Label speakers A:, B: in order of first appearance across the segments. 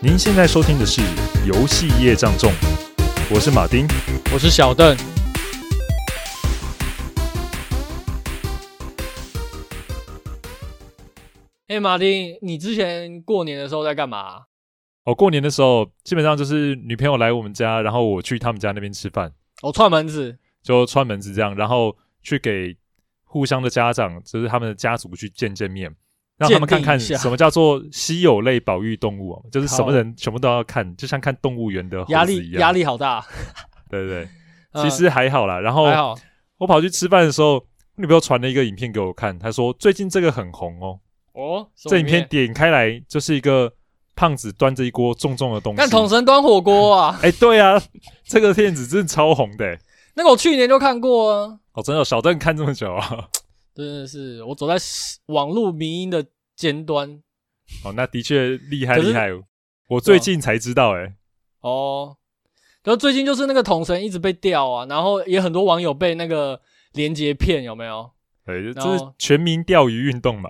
A: 您现在收听的是《游戏业障重》，我是马丁，
B: 我是小邓。哎，马丁，你之前过年的时候在干嘛？
A: 哦，过年的时候基本上就是女朋友来我们家，然后我去他们家那边吃饭。
B: 哦，串门子，
A: 就串门子这样，然后去给互相的家长，就是他们的家族去见见面。让他们看看什么叫做稀有类保育动物，就是什么人全部都要看，就像看动物园的猴子一样。
B: 压力压力好大，
A: 对对对，其实还好啦。然后我跑去吃饭的时候，女朋友传了一个影片给我看，她说最近这个很红哦。哦，这影片点开来就是一个胖子端着一锅重重的东西，
B: 看统神端火锅啊！
A: 哎，对啊，这个片子真的超红的。
B: 那个我去年就看过啊。
A: 哦，真的，小邓看这么久啊。
B: 真的是我走在网络民音的尖端，
A: 哦，那的确厉害厉害，我最近才知道哎、欸，
B: 哦，然后最近就是那个桶神一直被钓啊，然后也很多网友被那个连接骗，有没有？
A: 对，这是全民钓鱼运动嘛。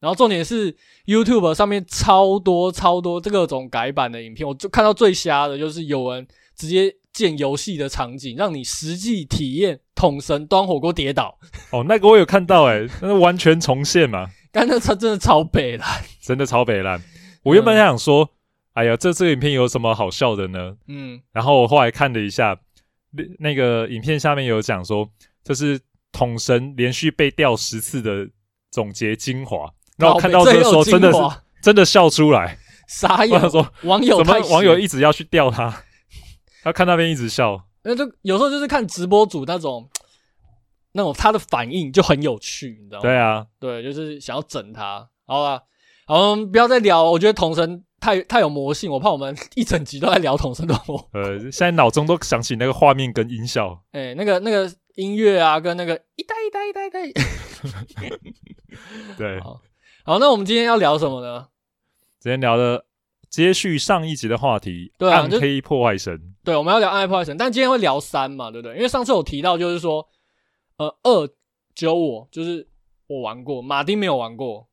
B: 然后重点是 YouTube 上面超多超多这各种改版的影片，我就看到最瞎的就是有人直接建游戏的场景，让你实际体验桶神端火锅跌倒。
A: 哦，那个我有看到哎、欸，那是完全重现嘛。
B: 但那他真的超北烂，
A: 真的超北烂。我原本想说，嗯、哎呀，这这个影片有什么好笑的呢？嗯，然后我后来看了一下，那那个影片下面有讲说，这是桶神连续被吊十次的总结精华。然后我看到这个时候，真的是真的笑出来，
B: 傻眼。说网友
A: 怎么网友一直要去吊他？他看那边一直笑，
B: 那就有时候就是看直播组那种，那种他的反应就很有趣，你知道吗？
A: 对啊，
B: 对，就是想要整他。好吧，好，我们不要再聊。我觉得童神太太有魔性，我怕我们 一整集都在聊童神的魔。
A: 呃，现在脑中都想起那个画面跟音效，
B: 哎、欸，那个那个音乐啊，跟那个一代一代一代一代。
A: 对。
B: 好，那我们今天要聊什么呢？
A: 今天聊的接续上一集的话题，对啊，暗黑破坏神。
B: 对，我们要聊暗黑破坏神，但今天会聊三嘛，对不对？因为上次有提到，就是说，呃，二只有我，就是我玩过，马丁没有玩过。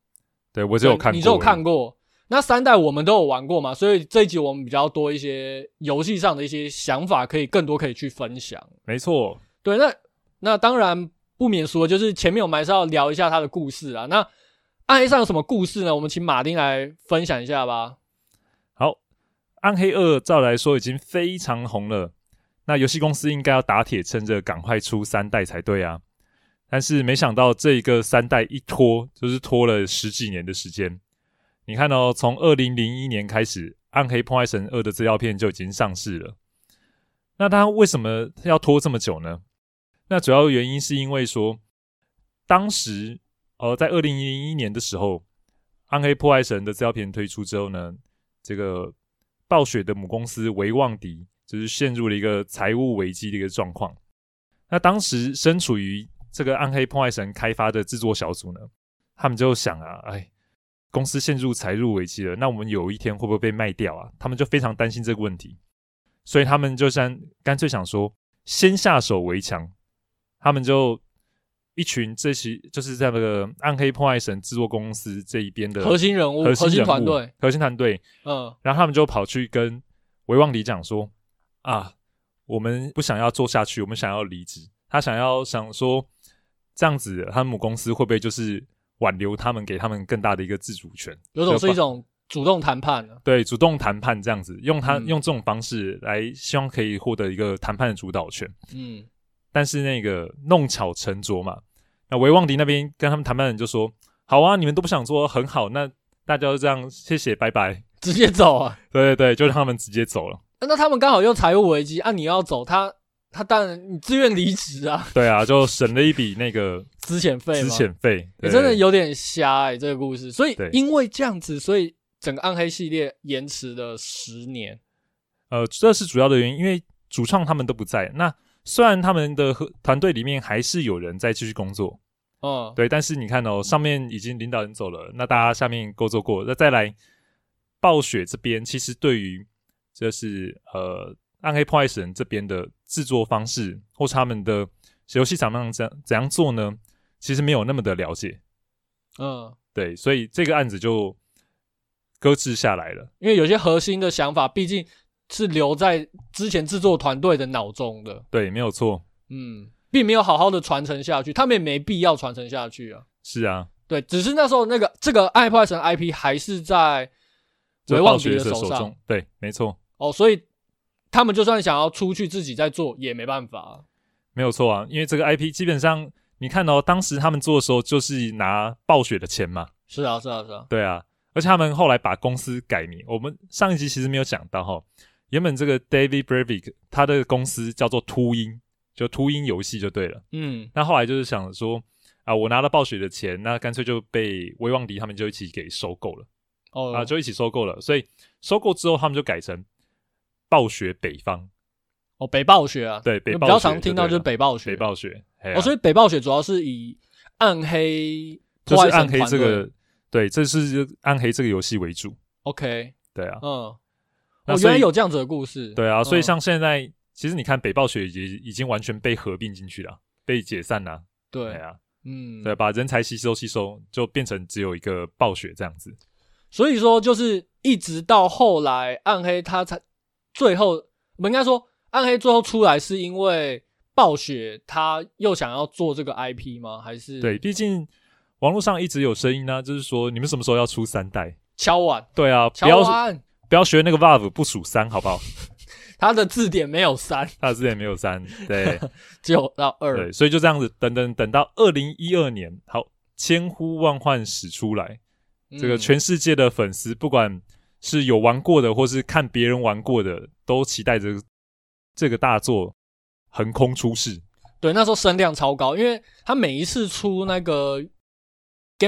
A: 对，我只有看过，
B: 你只有看过。那三代我们都有玩过嘛，所以这一集我们比较多一些游戏上的一些想法，可以更多可以去分享。
A: 没错，
B: 对，那那当然不免说，就是前面我们还是要聊一下他的故事啊。那暗黑上有什么故事呢？我们请马丁来分享一下吧。
A: 暗黑二照来说已经非常红了，那游戏公司应该要打铁趁热，赶快出三代才对啊。但是没想到这一个三代一拖就是拖了十几年的时间。你看哦，从二零零一年开始，《暗黑破坏神二》的资料片就已经上市了。那它为什么要拖这么久呢？那主要原因是因为说当时。呃在二零零一年的时候，《暗黑破坏神》的资料片推出之后呢，这个暴雪的母公司维旺迪就是陷入了一个财务危机的一个状况。那当时身处于这个《暗黑破坏神》开发的制作小组呢，他们就想啊，哎，公司陷入财务危机了，那我们有一天会不会被卖掉啊？他们就非常担心这个问题，所以他们就想干脆想说，先下手为强，他们就。一群这些就是在那个《暗黑破坏神》制作公司这一边的
B: 核心人物、核心团队、
A: 核心团队。嗯，然后他们就跑去跟维旺迪讲说：“啊，我们不想要做下去，我们想要离职。他想要想说，这样子，他们母公司会不会就是挽留他们，给他们更大的一个自主权？
B: 有种是一种主动谈判的，
A: 对，主动谈判这样子，用他、嗯、用这种方式来，希望可以获得一个谈判的主导权。嗯。”但是那个弄巧成拙嘛，那维旺迪那边跟他们谈判人就说：“好啊，你们都不想做，很好，那大家就这样，谢谢，拜拜，
B: 直接走啊。”
A: 对对对，就让他们直接走了。
B: 那他们刚好又财务危机啊，你要走，他他当然你自愿离职啊。
A: 对啊，就省了一笔那个
B: 资遣费。
A: 资遣费，
B: 也真的有点瞎哎、欸，这个故事。所以因为这样子，所以整个暗黑系列延迟了十年。
A: 呃，这是主要的原因，因为主创他们都不在。那虽然他们的团队里面还是有人在继续工作，哦，对，但是你看哦，上面已经领导人走了，那大家下面工作过，那再来暴雪这边，其实对于就是呃暗黑破坏神这边的制作方式，或是他们的游戏怎样怎怎样做呢？其实没有那么的了解，嗯，对，所以这个案子就搁置下来了，
B: 因为有些核心的想法毕竟是留在之前制作团队的脑中的。
A: 对，没有错。
B: 嗯，并没有好好的传承下去，他们也没必要传承下去啊。
A: 是啊，
B: 对，只是那时候那个这个《暗黑破坏神》IP 还是在微忘敌的手上。
A: 手中对，没错。
B: 哦，所以他们就算想要出去自己再做，也没办法。
A: 没有错啊，因为这个 IP 基本上，你看到、哦、当时他们做的时候，就是拿暴雪的钱嘛。
B: 是啊，是啊，是啊。
A: 对啊，而且他们后来把公司改名。我们上一集其实没有讲到哈，原本这个 David Bravik 他的公司叫做秃鹰，就秃鹰游戏就对了。嗯。那后来就是想说啊，我拿了暴雪的钱，那干脆就被威望迪他们就一起给收购了。哦。啊，就一起收购了。所以收购之后，他们就改成暴雪北方。
B: 哦，北暴雪啊，
A: 对，北暴雪
B: 比较常听到就是北暴雪，
A: 北暴雪。
B: 哦，所以北暴雪主要是以暗黑，
A: 就是暗黑这个，对，这是暗黑这个游戏为主。
B: OK，
A: 对啊，
B: 嗯，我原来有这样子的故事。
A: 对啊，所以像现在，其实你看北暴雪已已经完全被合并进去了，被解散了。
B: 对
A: 啊，
B: 嗯，
A: 对，把人才吸收吸收，就变成只有一个暴雪这样子。
B: 所以说，就是一直到后来，暗黑它才最后，我们应该说。暗黑最后出来是因为暴雪他又想要做这个 IP 吗？还是
A: 对？毕竟网络上一直有声音呢、啊，就是说你们什么时候要出三代？
B: 敲碗。
A: 对啊，
B: 敲碗。
A: 不要学那个 Valve 不数三，好不好？
B: 他的字典没有三，
A: 他的字典没有三，对，
B: 只有到二。
A: 对，所以就这样子，等等等到二零一二年，好，千呼万唤始出来，嗯、这个全世界的粉丝，不管是有玩过的，或是看别人玩过的，都期待着。这个大作横空出世，
B: 对，那时候声量超高，因为他每一次出那个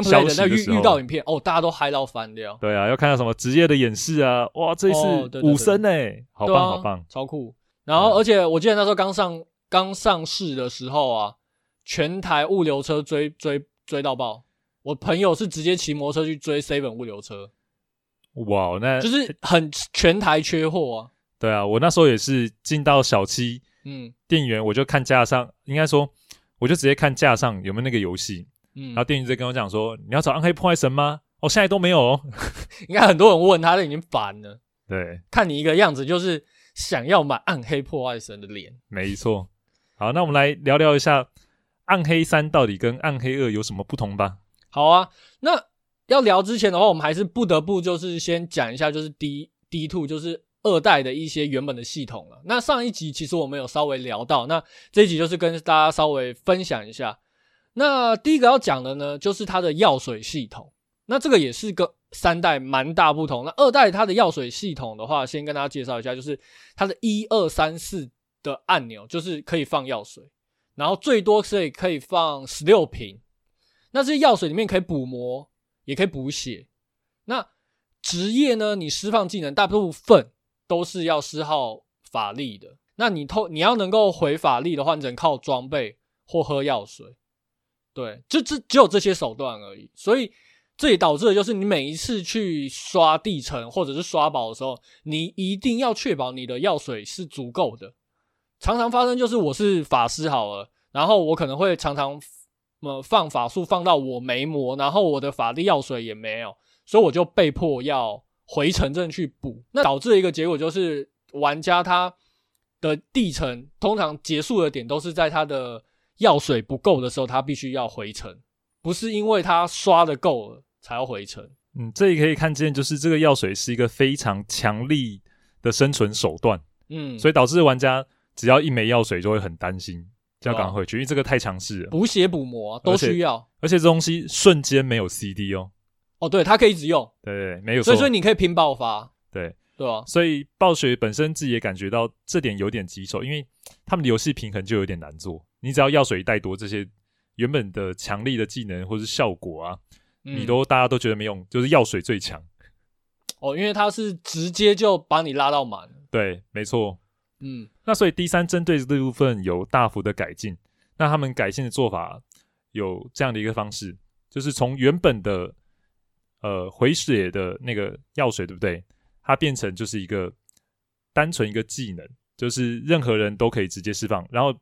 B: gameplay 的那预预告影片，哦，大家都嗨到翻掉。
A: 对啊，要看到什么职业的演示啊，哇，这次武僧哎，好棒好棒，
B: 超酷。然后，而且我记得那时候刚上刚上市的时候啊，全台物流车追追追到爆，我朋友是直接骑摩托车去追 Seven 物流车，
A: 哇，那
B: 就是很全台缺货啊。
A: 对啊，我那时候也是进到小七，嗯，店员我就看架上，应该说，我就直接看架上有没有那个游戏，嗯，然后店员就跟我讲说，你要找暗黑破坏神吗？哦，现在都没有哦，
B: 应该很多人问他，都已经烦了。
A: 对，
B: 看你一个样子，就是想要买暗黑破坏神的脸。
A: 没错。好，那我们来聊聊一下暗黑三到底跟暗黑二有什么不同吧。
B: 好啊，那要聊之前的话，我们还是不得不就是先讲一下，就是 D D two 就是。二代的一些原本的系统了。那上一集其实我们有稍微聊到，那这一集就是跟大家稍微分享一下。那第一个要讲的呢，就是它的药水系统。那这个也是跟三代蛮大不同。那二代它的药水系统的话，先跟大家介绍一下，就是它的一二三四的按钮，就是可以放药水，然后最多可以可以放十六瓶。那这些药水里面可以补魔，也可以补血。那职业呢，你释放技能大部分。都是要消耗法力的。那你偷你要能够回法力的话，你只能靠装备或喝药水。对，就只只有这些手段而已。所以这也导致的就是，你每一次去刷地城或者是刷宝的时候，你一定要确保你的药水是足够的。常常发生就是我是法师好了，然后我可能会常常呃放法术放到我没魔，然后我的法力药水也没有，所以我就被迫要。回城镇去补，那导致的一个结果就是，玩家他的地城通常结束的点都是在他的药水不够的时候，他必须要回城，不是因为他刷的够了才要回城。
A: 嗯，这里可以看见，就是这个药水是一个非常强力的生存手段。嗯，所以导致玩家只要一没药水就会很担心，就要赶回去，因为这个太强势了，
B: 补血补魔都需要，
A: 而且，这东西瞬间没有 CD 哦。
B: 哦，对，它可以一直用，
A: 对对，没有错，
B: 所以说你可以拼爆发，
A: 对。
B: 对啊，
A: 所以暴雪本身自己也感觉到这点有点棘手，因为他们的游戏平衡就有点难做。你只要药水一带多，这些原本的强力的技能或是效果啊，嗯、你都大家都觉得没用，就是药水最强。
B: 哦，因为它是直接就把你拉到满，
A: 对，没错，嗯，那所以第三针对这部分有大幅的改进。那他们改进的做法有这样的一个方式，就是从原本的呃，回血的那个药水对不对？它变成就是一个单纯一个技能，就是任何人都可以直接释放，然后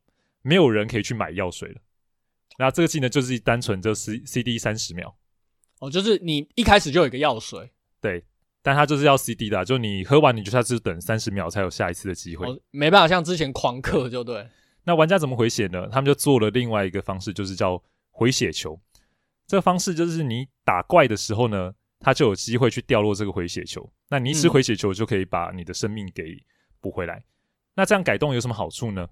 A: 没有人可以去买药水了。那这个技能就是单纯就 C C D 三十秒。
B: 哦，就是你一开始就有一个药水。
A: 对，但它就是要 CD 的，就你喝完你就下次等三十秒才有下一次的机会，
B: 哦，没办法像之前狂嗑就对。
A: 那玩家怎么回血呢？他们就做了另外一个方式，就是叫回血球。这个方式就是你打怪的时候呢，它就有机会去掉落这个回血球。那你一吃回血球就可以把你的生命给补回来。嗯、那这样改动有什么好处呢？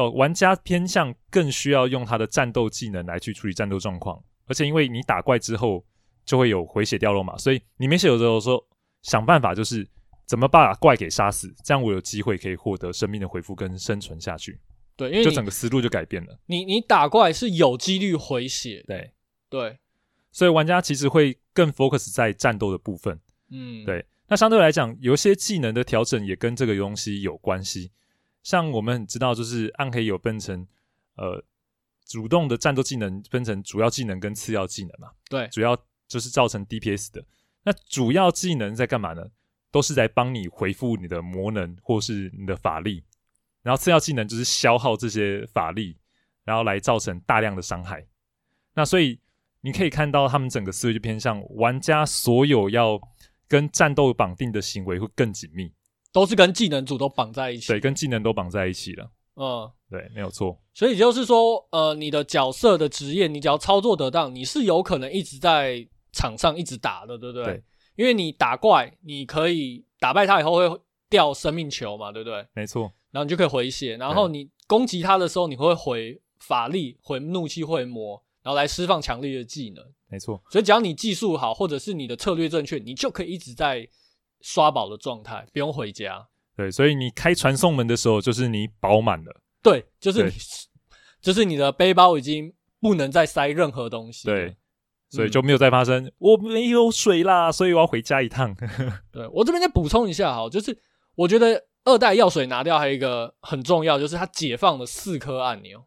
A: 哦，玩家偏向更需要用他的战斗技能来去处理战斗状况，而且因为你打怪之后就会有回血掉落嘛，所以你没血的时候说想办法就是怎么把怪给杀死，这样我有机会可以获得生命的回复跟生存下去。
B: 对，因为
A: 就整个思路就改变了。
B: 你你打怪是有几率回血，
A: 对
B: 对，
A: 所以玩家其实会更 focus 在战斗的部分。
B: 嗯，
A: 对。那相对来讲，有些技能的调整也跟这个东西有关系。像我们知道，就是暗黑有分成呃主动的战斗技能，分成主要技能跟次要技能嘛。
B: 对，
A: 主要就是造成 DPS 的。那主要技能在干嘛呢？都是在帮你回复你的魔能或是你的法力。然后次要技能就是消耗这些法力，然后来造成大量的伤害。那所以你可以看到，他们整个思维就偏向玩家所有要跟战斗绑定的行为会更紧密，
B: 都是跟技能组都绑在一起。
A: 对，跟技能都绑在一起了。
B: 嗯，
A: 对，没有错。
B: 所以就是说，呃，你的角色的职业，你只要操作得当，你是有可能一直在场上一直打的，对不对？对。因为你打怪，你可以打败他以后会掉生命球嘛，对不对？
A: 没错。
B: 然后你就可以回血，然后你攻击他的时候，你会回法力、回怒气、回魔，然后来释放强力的技能。
A: 没错，
B: 所以只要你技术好，或者是你的策略正确，你就可以一直在刷宝的状态，不用回家。
A: 对，所以你开传送门的时候，就是你饱满了。
B: 对，就是你，就是你的背包已经不能再塞任何东西。
A: 对，所以就没有再发生、嗯、我没有水啦，所以我要回家一趟。
B: 对，我这边再补充一下哈，就是我觉得。二代药水拿掉，还有一个很重要，就是它解放了四颗按钮。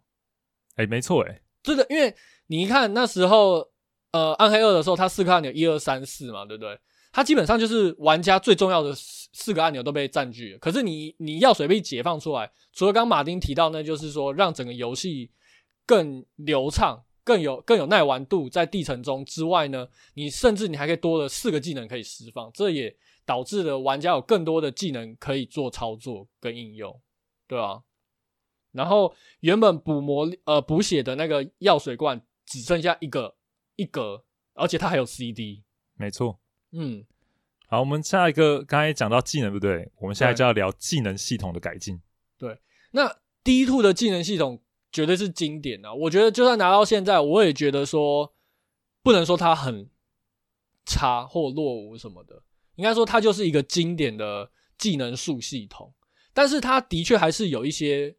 A: 哎、欸，没错，哎，
B: 这个，因为你一看那时候，呃，暗黑二的时候，它四颗按钮一二三四嘛，对不对？它基本上就是玩家最重要的四四个按钮都被占据了。可是你你药水被解放出来，除了刚马丁提到，那就是说让整个游戏更流畅、更有更有耐玩度，在地层中之外呢，你甚至你还可以多了四个技能可以释放，这也。导致了玩家有更多的技能可以做操作跟应用，对啊。然后原本补魔呃补血的那个药水罐只剩下一个一格，而且它还有 CD。
A: 没错，
B: 嗯。
A: 好，我们下一个刚才讲到技能，对不对？我们现在就要聊技能系统的改进。
B: 对，那 D two 的技能系统绝对是经典啊！我觉得就算拿到现在，我也觉得说不能说它很差或落伍什么的。应该说，它就是一个经典的技能树系统，但是它的确还是有一些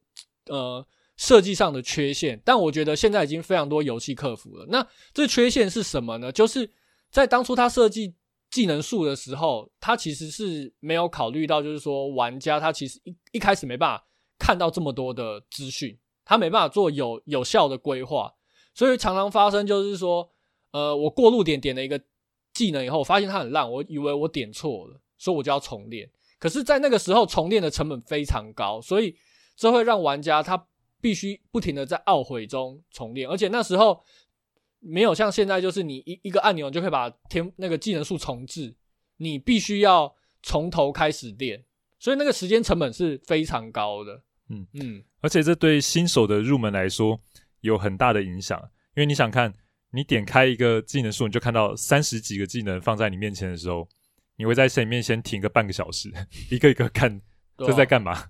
B: 呃设计上的缺陷。但我觉得现在已经非常多游戏克服了。那这缺陷是什么呢？就是在当初它设计技能树的时候，他其实是没有考虑到，就是说玩家他其实一一开始没办法看到这么多的资讯，他没办法做有有效的规划，所以常常发生就是说，呃，我过路点点了一个。技能以后，发现它很烂，我以为我点错了，所以我就要重练。可是，在那个时候，重练的成本非常高，所以这会让玩家他必须不停的在懊悔中重练。而且那时候没有像现在，就是你一一个按钮就可以把天那个技能树重置，你必须要从头开始练，所以那个时间成本是非常高的。
A: 嗯嗯，而且这对新手的入门来说有很大的影响，因为你想看。你点开一个技能树，你就看到三十几个技能放在你面前的时候，你会在前面先停个半个小时，一个一个看这在干嘛？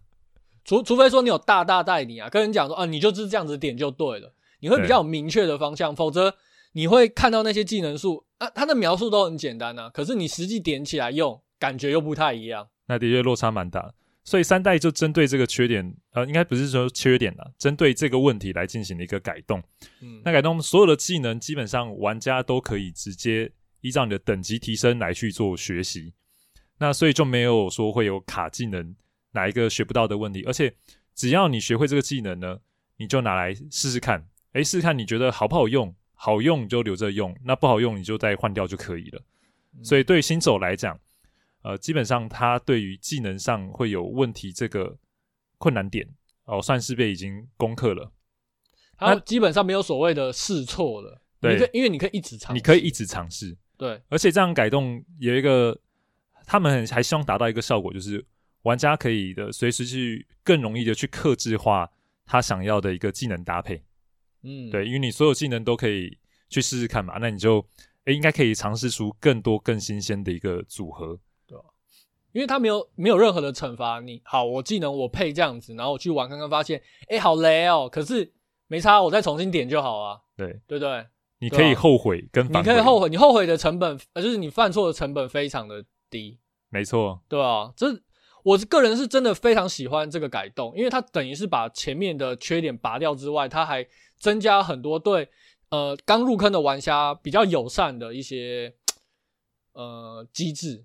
B: 除除非说你有大大带你啊，跟人讲说啊，你就是这样子点就对了，你会比较有明确的方向，否则你会看到那些技能树啊，它的描述都很简单啊，可是你实际点起来用，感觉又不太一样。
A: 那的确落差蛮大。所以三代就针对这个缺点，呃，应该不是说缺点啦，针对这个问题来进行了一个改动。
B: 嗯，
A: 那改动所有的技能，基本上玩家都可以直接依照你的等级提升来去做学习。那所以就没有说会有卡技能哪一个学不到的问题，而且只要你学会这个技能呢，你就拿来试试看，诶，试试看你觉得好不好用，好用你就留着用，那不好用你就再换掉就可以了。所以对新手来讲。呃，基本上他对于技能上会有问题这个困难点哦，算是被已经攻克了。
B: 他基本上没有所谓的试错了，对，因为你可以一直尝试，
A: 你可以一直尝试，
B: 对。
A: 而且这样改动有一个他们还希望达到一个效果，就是玩家可以的随时去更容易的去克制化他想要的一个技能搭配。
B: 嗯，
A: 对，因为你所有技能都可以去试试看嘛，那你就诶应该可以尝试出更多更新鲜的一个组合。
B: 对啊，因为他没有没有任何的惩罚你。好，我技能我配这样子，然后我去玩看看，发现诶好雷哦，可是没差，我再重新点就好啊。
A: 对，
B: 对不对？
A: 你可以后悔跟
B: 你可以后悔，你后悔的成本，呃，就是你犯错的成本非常的低。
A: 没错，
B: 对啊，这我个人是真的非常喜欢这个改动，因为它等于是把前面的缺点拔掉之外，它还增加很多对呃刚入坑的玩家比较友善的一些呃机制。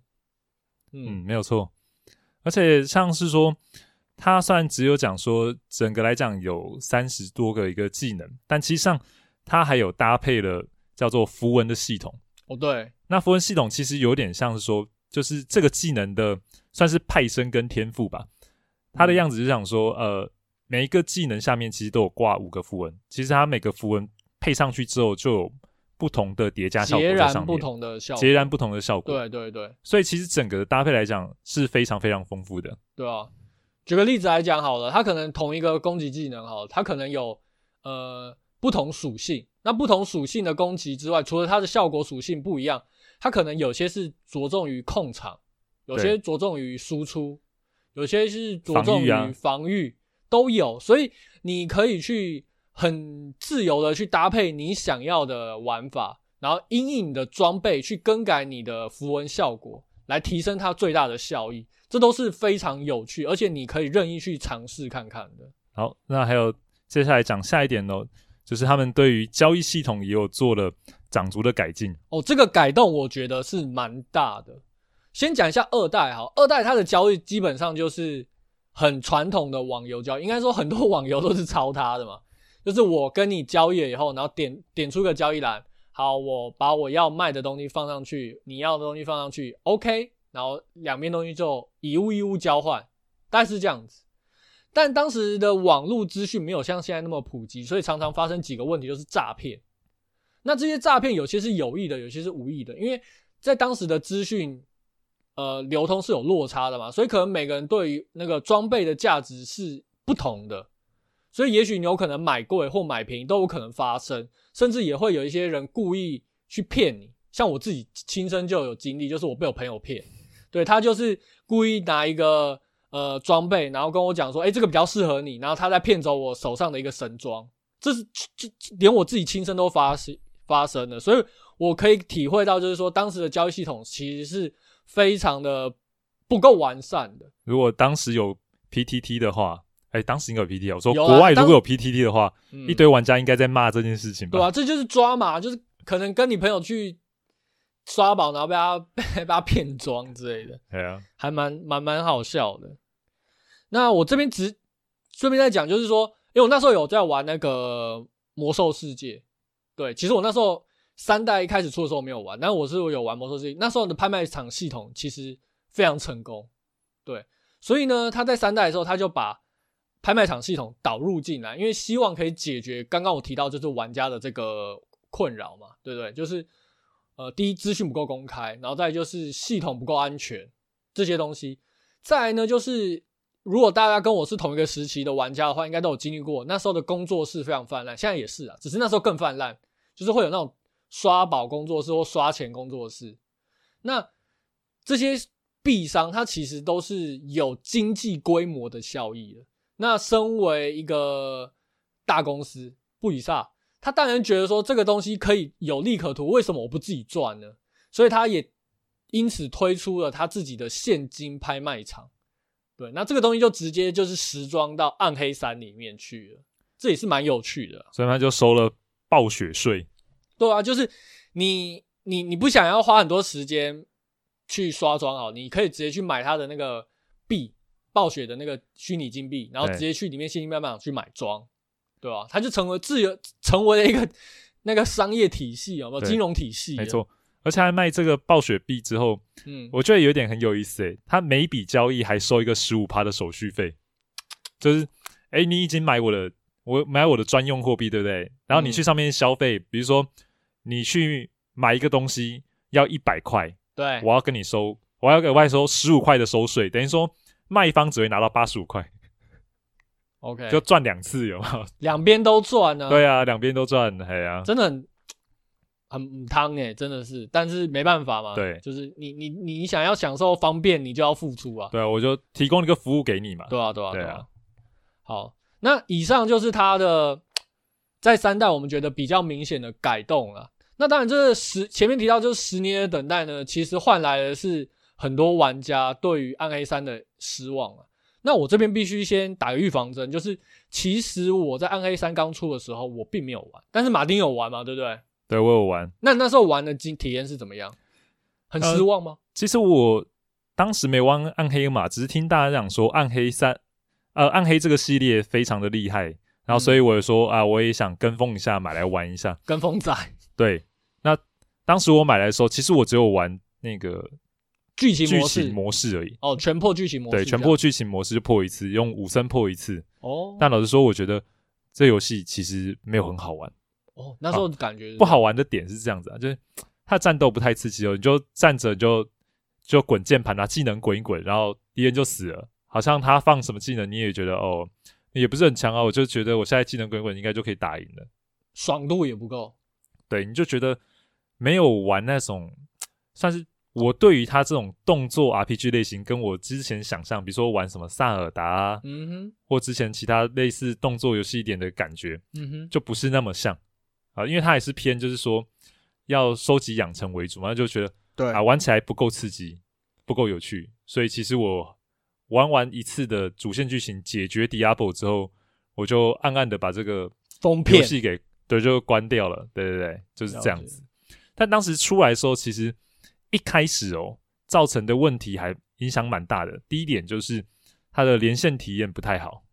A: 嗯，嗯，没有错。而且像是说，它虽然只有讲说整个来讲有三十多个一个技能，但其实上。它还有搭配了叫做符文的系统
B: 哦，对，
A: 那符文系统其实有点像是说，就是这个技能的算是派生跟天赋吧。它的样子就想说，呃，每一个技能下面其实都有挂五个符文，其实它每个符文配上去之后就有不同的叠加效果，
B: 截然不同的效果，
A: 截然不同的效果。
B: 对对对，
A: 所以其实整个的搭配来讲是非常非常丰富的。
B: 对啊，举个例子来讲好了，它可能同一个攻击技能好了，它可能有呃。不同属性，那不同属性的攻击之外，除了它的效果属性不一样，它可能有些是着重于控场，有些着重于输出，有些是着重于防御，都有。所以你可以去很自由的去搭配你想要的玩法，然后因应你的装备去更改你的符文效果，来提升它最大的效益。这都是非常有趣，而且你可以任意去尝试看看的。
A: 好，那还有接下来讲下一点哦。就是他们对于交易系统也有做了长足的改进
B: 哦，这个改动我觉得是蛮大的。先讲一下二代哈，二代它的交易基本上就是很传统的网游交易，应该说很多网游都是抄它的嘛。就是我跟你交易了以后，然后点点出个交易栏，好，我把我要卖的东西放上去，你要的东西放上去，OK，然后两边东西就以物易物交换，大概是这样子。但当时的网络资讯没有像现在那么普及，所以常常发生几个问题，就是诈骗。那这些诈骗有些是有意的，有些是无意的，因为在当时的资讯呃流通是有落差的嘛，所以可能每个人对于那个装备的价值是不同的，所以也许你有可能买贵或买便宜都有可能发生，甚至也会有一些人故意去骗你。像我自己亲身就有经历，就是我被我朋友骗，对，他就是故意拿一个。呃，装备，然后跟我讲说，哎，这个比较适合你，然后他在骗走我手上的一个神装，这是这连我自己亲身都发生发生的，所以我可以体会到，就是说当时的交易系统其实是非常的不够完善的。
A: 如果当时有 PTT 的话，哎，当时应该有 PTT，我说国外如果有 PTT 的话，一堆玩家应该在骂这件事情吧？
B: 对啊，这就是抓嘛，就是可能跟你朋友去。刷宝，然后被他被 被他骗装之类的，
A: 对啊，
B: 还蛮蛮蛮好笑的。那我这边只顺便再讲，就是说，因为我那时候有在玩那个魔兽世界，对，其实我那时候三代一开始出的时候没有玩，但我是有玩魔兽世界。那时候的拍卖场系统其实非常成功，对，所以呢，他在三代的时候他就把拍卖场系统导入进来，因为希望可以解决刚刚我提到就是玩家的这个困扰嘛，对不对？就是。呃，第一，资讯不够公开，然后再就是系统不够安全，这些东西。再来呢，就是如果大家跟我是同一个时期的玩家的话，应该都有经历过那时候的工作室非常泛滥，现在也是啊，只是那时候更泛滥，就是会有那种刷宝工作室或刷钱工作室。那这些币商，它其实都是有经济规模的效益的。那身为一个大公司，布里萨。他当然觉得说这个东西可以有利可图，为什么我不自己赚呢？所以他也因此推出了他自己的现金拍卖场。对，那这个东西就直接就是时装到暗黑三里面去了，这也是蛮有趣的。
A: 所以他就收了暴雪税。
B: 对啊，就是你你你不想要花很多时间去刷装好，你可以直接去买它的那个币，暴雪的那个虚拟金币，然后直接去里面现金拍卖场去买装。对吧？它就成为自由，成为了一个那个商业体系，有没有金融体系？
A: 没错，而且还卖这个暴雪币之后，嗯，我觉得有点很有意思诶。它每一笔交易还收一个十五趴的手续费，就是诶，你已经买我的，我买我的专用货币，对不对？然后你去上面消费，嗯、比如说你去买一个东西要一百块，
B: 对，
A: 我要跟你收我要额外收十五块的收税，等于说卖方只会拿到八十五块。
B: OK，
A: 就赚两次有没有？
B: 两边都赚呢？
A: 对啊，两边都赚，哎呀，
B: 真的很很汤哎，真的是，但是没办法嘛。
A: 对，
B: 就是你你你想要享受方便，你就要付出啊。
A: 对啊，我就提供一个服务给你嘛。
B: 对啊，对啊，对啊。好，那以上就是他的在三代我们觉得比较明显的改动了。那当然，这十前面提到就是十年的等待呢，其实换来的是很多玩家对于暗黑三的失望啊。那我这边必须先打个预防针，就是其实我在暗黑三刚出的时候，我并没有玩，但是马丁有玩嘛，对不对？
A: 对，我有玩。
B: 那那时候玩的经体验是怎么样？很失望吗？呃，
A: 其实我当时没玩暗黑嘛，只是听大家讲说暗黑三，呃，暗黑这个系列非常的厉害，然后所以我就说、嗯、啊，我也想跟风一下，买来玩一下。
B: 跟风仔。
A: 对，那当时我买来的时候，其实我只有玩那个。
B: 剧情模式，
A: 剧情模式而已
B: 哦，全破剧情模式，
A: 对，全破剧情模式就破一次，用武僧破一次
B: 哦。
A: 但老实说，我觉得这游戏其实没有很好玩
B: 哦。那时候感觉、
A: 啊、不好玩的点是这样子啊，就是它战斗不太刺激哦，你就站着就就滚键盘啊，技能滚一滚，然后敌人就死了。好像他放什么技能，你也觉得哦，也不是很强啊。我就觉得我现在技能滚滚，应该就可以打赢了，
B: 爽度也不够。
A: 对，你就觉得没有玩那种 算是。我对于他这种动作 RPG 类型，跟我之前想象，比如说玩什么萨尔达啊，
B: 嗯哼，
A: 或之前其他类似动作游戏一点的感觉，
B: 嗯哼，
A: 就不是那么像啊，因为它也是偏就是说要收集养成为主嘛，就觉得
B: 对
A: 啊，玩起来不够刺激，不够有趣，所以其实我玩完一次的主线剧情解决 Diablo 之后，我就暗暗的把这个
B: 封片
A: 游戏给对就关掉了，对对对，就是这样子。但当时出来的时候，其实。一开始哦，造成的问题还影响蛮大的。第一点就是它的连线体验不太好。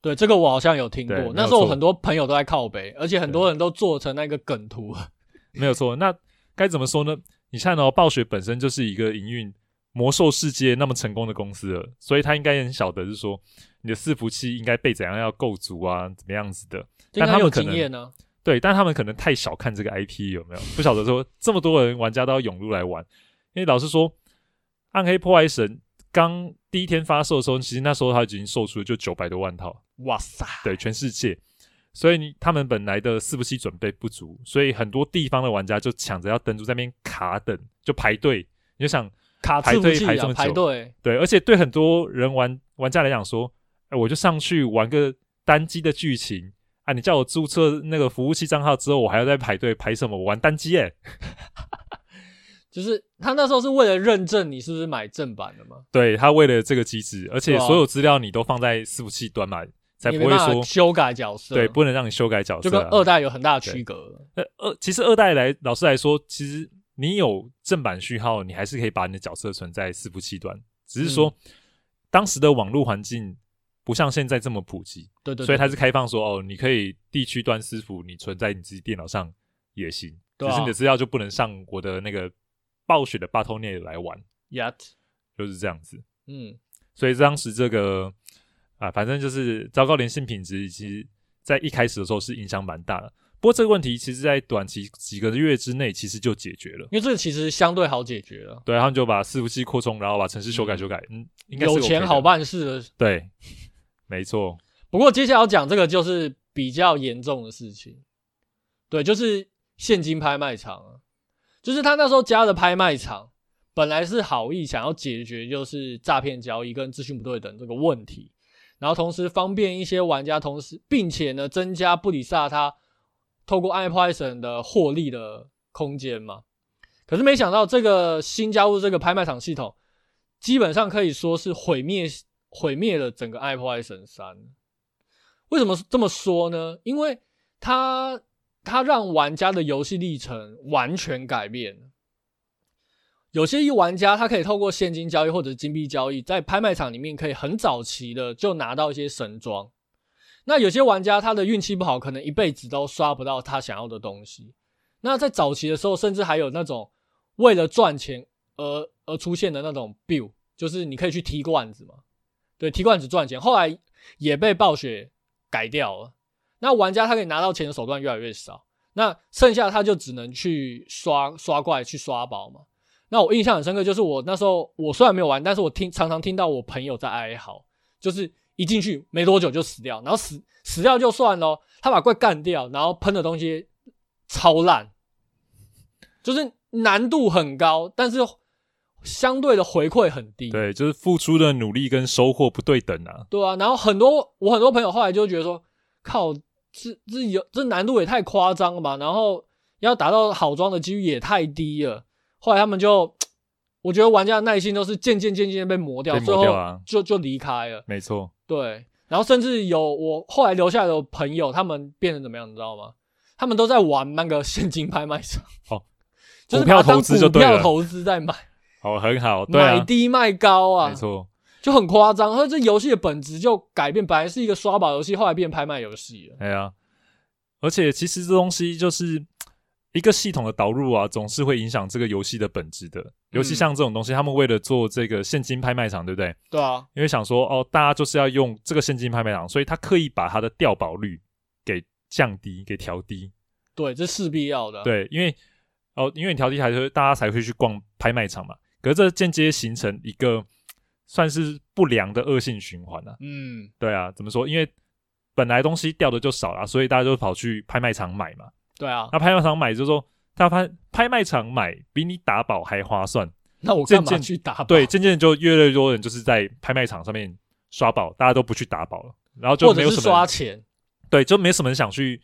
B: 对，这个我好像有听过。那时候很多朋友都在靠北，而且很多人都做成那个梗图。
A: 没有错。那该怎么说呢？你看哦，暴雪本身就是一个营运魔兽世界那么成功的公司了，所以他应该很晓得是说你的伺服器应该被怎样要构筑啊，怎么样子的。但他们可能。对，但他们可能太小看这个 IP 有没有？不晓得说这么多人玩家都要涌入来玩，因为老实说，《暗黑破坏神》刚第一天发售的时候，其实那时候它已经售出了就九百多万套。
B: 哇塞！
A: 对，全世界，所以你他们本来的伺服器准备不足，所以很多地方的玩家就抢着要登录在那边卡等，就排队。你就想
B: 卡
A: 排队排这么久，
B: 排队。
A: 对，而且对很多人玩玩家来讲说，哎，我就上去玩个单机的剧情。啊！你叫我注册那个服务器账号之后，我还要再排队排什么？我玩单机诶。
B: 就是他那时候是为了认证你是不是买正版的嘛？
A: 对，他为了这个机制，而且所有资料你都放在伺服器端嘛，才不会说
B: 修改角色。
A: 对，不能让你修改角色，啊，
B: 就跟二代有很大的区隔。
A: 呃，二其实二代来老实来说，其实你有正版序号，你还是可以把你的角色存在伺服器端，只是说、嗯、当时的网络环境。不像现在这么普及，
B: 对对，对，
A: 所以它是开放说哦，你可以地区端私服，你存在你自己电脑上也行，
B: 对啊，
A: 只是你的资料就不能上我的那个暴雪的 Battle.net 来玩
B: ，Yet
A: 就是这样子，
B: 嗯，
A: 所以当时这个啊，反正就是糟糕连线品质，其实在一开始的时候是影响蛮大的。不过这个问题，其实在短期几个月之内，其实就解决了，
B: 因为这个其实相对好解决了。
A: 对，他们就把伺服器扩充，然后把程式修改修改，嗯，嗯应该、OK、
B: 有钱好办事。的，
A: 对。没错，
B: 不过接下来要讲这个就是比较严重的事情，对，就是现金拍卖场啊，就是他那时候加的拍卖场，本来是好意想要解决就是诈骗交易跟资讯不对等这个问题，然后同时方便一些玩家，同时并且呢增加布里萨他透过暗黑破坏神的获利的空间嘛，可是没想到这个新加入这个拍卖场系统，基本上可以说是毁灭。毁灭了整个《暗黑破坏神三》，为什么这么说呢？因为它它让玩家的游戏历程完全改变。有些一玩家他可以透过现金交易或者金币交易，在拍卖场里面可以很早期的就拿到一些神装。那有些玩家他的运气不好，可能一辈子都刷不到他想要的东西。那在早期的时候，甚至还有那种为了赚钱而而出现的那种 build，就是你可以去踢罐子嘛。对，踢罐子赚钱，后来也被暴雪改掉了。那玩家他可以拿到钱的手段越来越少，那剩下他就只能去刷刷怪、去刷宝嘛。那我印象很深刻，就是我那时候我虽然没有玩，但是我听常常听到我朋友在哀嚎，就是一进去没多久就死掉，然后死死掉就算了，他把怪干掉，然后喷的东西超烂，就是难度很高，但是相对的回馈很低。
A: 对，就是付出的努力跟收获不对等啊。
B: 对啊，然后很多我很多朋友后来就觉得说，靠，这这有这难度也太夸张了吧，然后要达到好装的几率也太低了。后来他们就，我觉得玩家的耐心都是渐渐渐渐被磨掉，
A: 被磨掉啊，
B: 最后就就离开了。
A: 没错，
B: 对。然后甚至有我后来留下来的朋友，他们变成怎么样，你知道吗？他们都在玩那个现金拍卖场，
A: 哦，
B: 就是
A: 股票投资就
B: 对票投资在买，
A: 哦，很好，对啊，
B: 买低卖高啊，
A: 没错，
B: 就很夸张。所以这游戏的本质就改变，本来是一个刷宝游戏，后来变拍卖游戏了。
A: 哎呀，而且其实这东西就是。一个系统的导入啊，总是会影响这个游戏的本质的。尤其像这种东西，他们为了做这个现金拍卖场，对不对？
B: 对啊，
A: 因为想说哦，大家就是要用这个现金拍卖场，所以他刻意把它的掉保率给降低，给调低。
B: 对，这是必要的。
A: 对，因为哦，因为你调低，还是大家才会去逛拍卖场嘛。可是这间接形成一个算是不良的恶性循环啊。
B: 嗯，
A: 对啊，怎么说？因为本来东西掉的就少了，所以大家就跑去拍卖场买嘛。
B: 对啊，
A: 那拍卖场买就是说，他拍拍卖场买比你打宝还划算。
B: 那我干嘛去打宝？
A: 对，渐渐就越来越多人就是在拍卖场上面刷宝，大家都不去打宝了，然后就没有什么
B: 刷钱。
A: 对，就没什么人想去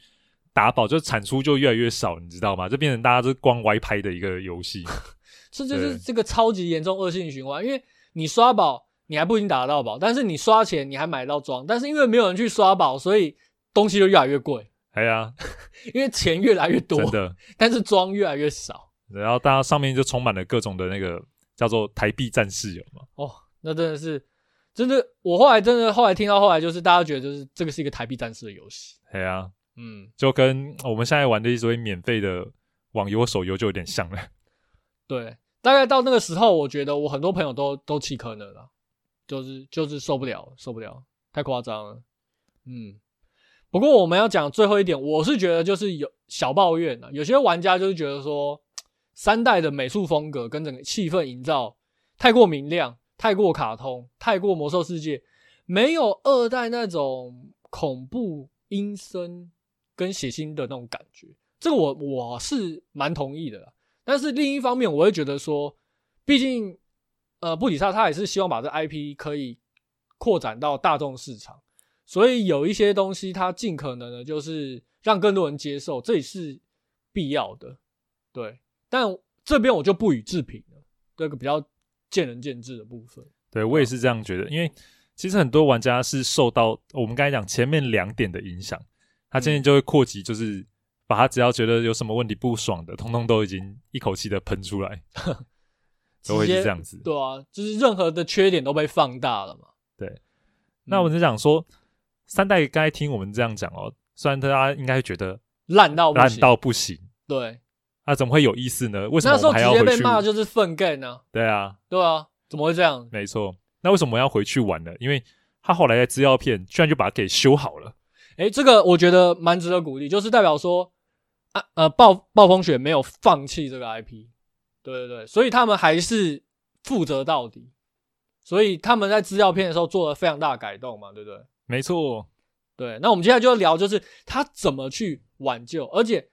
A: 打宝，就产出就越来越少，你知道吗？就变成大家都光歪拍的一个游戏。
B: 这就是这个超级严重恶性循环，因为你刷宝你还不一定打得到宝，但是你刷钱你还买到装，但是因为没有人去刷宝，所以东西就越来越贵。
A: 哎呀，
B: 因为钱越来越多，
A: 真的，
B: 但是装越来越少，
A: 然后大家上面就充满了各种的那个叫做台币战士，有吗？
B: 哦，那真的是，真的，我后来真的后来听到后来就是大家觉得就是这个是一个台币战士的游戏。
A: 哎呀，
B: 嗯，
A: 就跟我们现在玩的一堆免费的网游手游就有点像了。
B: 对，大概到那个时候，我觉得我很多朋友都都弃坑了啦，就是就是受不了，受不了，太夸张了，嗯。不过我们要讲最后一点，我是觉得就是有小抱怨啊，有些玩家就是觉得说，三代的美术风格跟整个气氛营造太过明亮，太过卡通，太过魔兽世界，没有二代那种恐怖阴森跟血腥的那种感觉。这个我我是蛮同意的啦。但是另一方面，我会觉得说，毕竟呃布里萨他也是希望把这 IP 可以扩展到大众市场。所以有一些东西，它尽可能的，就是让更多人接受，这也是必要的，对。但这边我就不予置评了，这个比较见仁见智的部分。
A: 对，我也是这样觉得，因为其实很多玩家是受到我们刚才讲前面两点的影响，他今天就会扩及，就是把他只要觉得有什么问题不爽的，通通都已经一口气的喷出来，都会是这样子。
B: 对啊，就是任何的缺点都被放大了嘛。
A: 对，那我们就想说。三代刚才听我们这样讲哦，虽然大家应该会觉得
B: 烂到
A: 烂到不行，
B: 对，
A: 那怎么会有意思呢？为什么我们还要回去？
B: 那时候直接被骂就是粪 gay 呢？
A: 对啊，
B: 对啊，怎么会这样？
A: 没错，那为什么我要回去玩呢？因为他后来的资料片居然就把它给修好了。
B: 诶，这个我觉得蛮值得鼓励，就是代表说啊呃暴暴风雪没有放弃这个 IP，对对对，所以他们还是负责到底，所以他们在资料片的时候做了非常大的改动嘛，对不对？
A: 没错，
B: 对，那我们接下来就要聊，就是他怎么去挽救，而且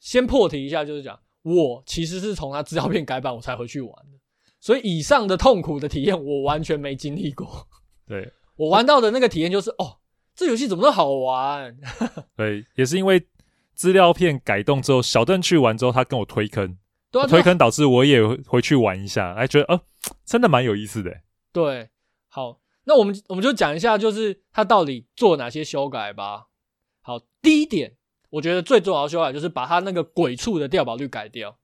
B: 先破题一下，就是讲我其实是从他资料片改版我才回去玩的，所以以上的痛苦的体验我完全没经历过。
A: 对，
B: 我玩到的那个体验就是，哦，这游戏怎么那么好玩？
A: 对，也是因为资料片改动之后，小邓去玩之后，他跟我推坑，
B: 对啊，
A: 推坑导致我也回去玩一下，还觉得，哦，真的蛮有意思的。
B: 对，好。那我们我们就讲一下，就是它到底做哪些修改吧。好，第一点，我觉得最重要的修改就是把它那个鬼畜的掉宝率改掉。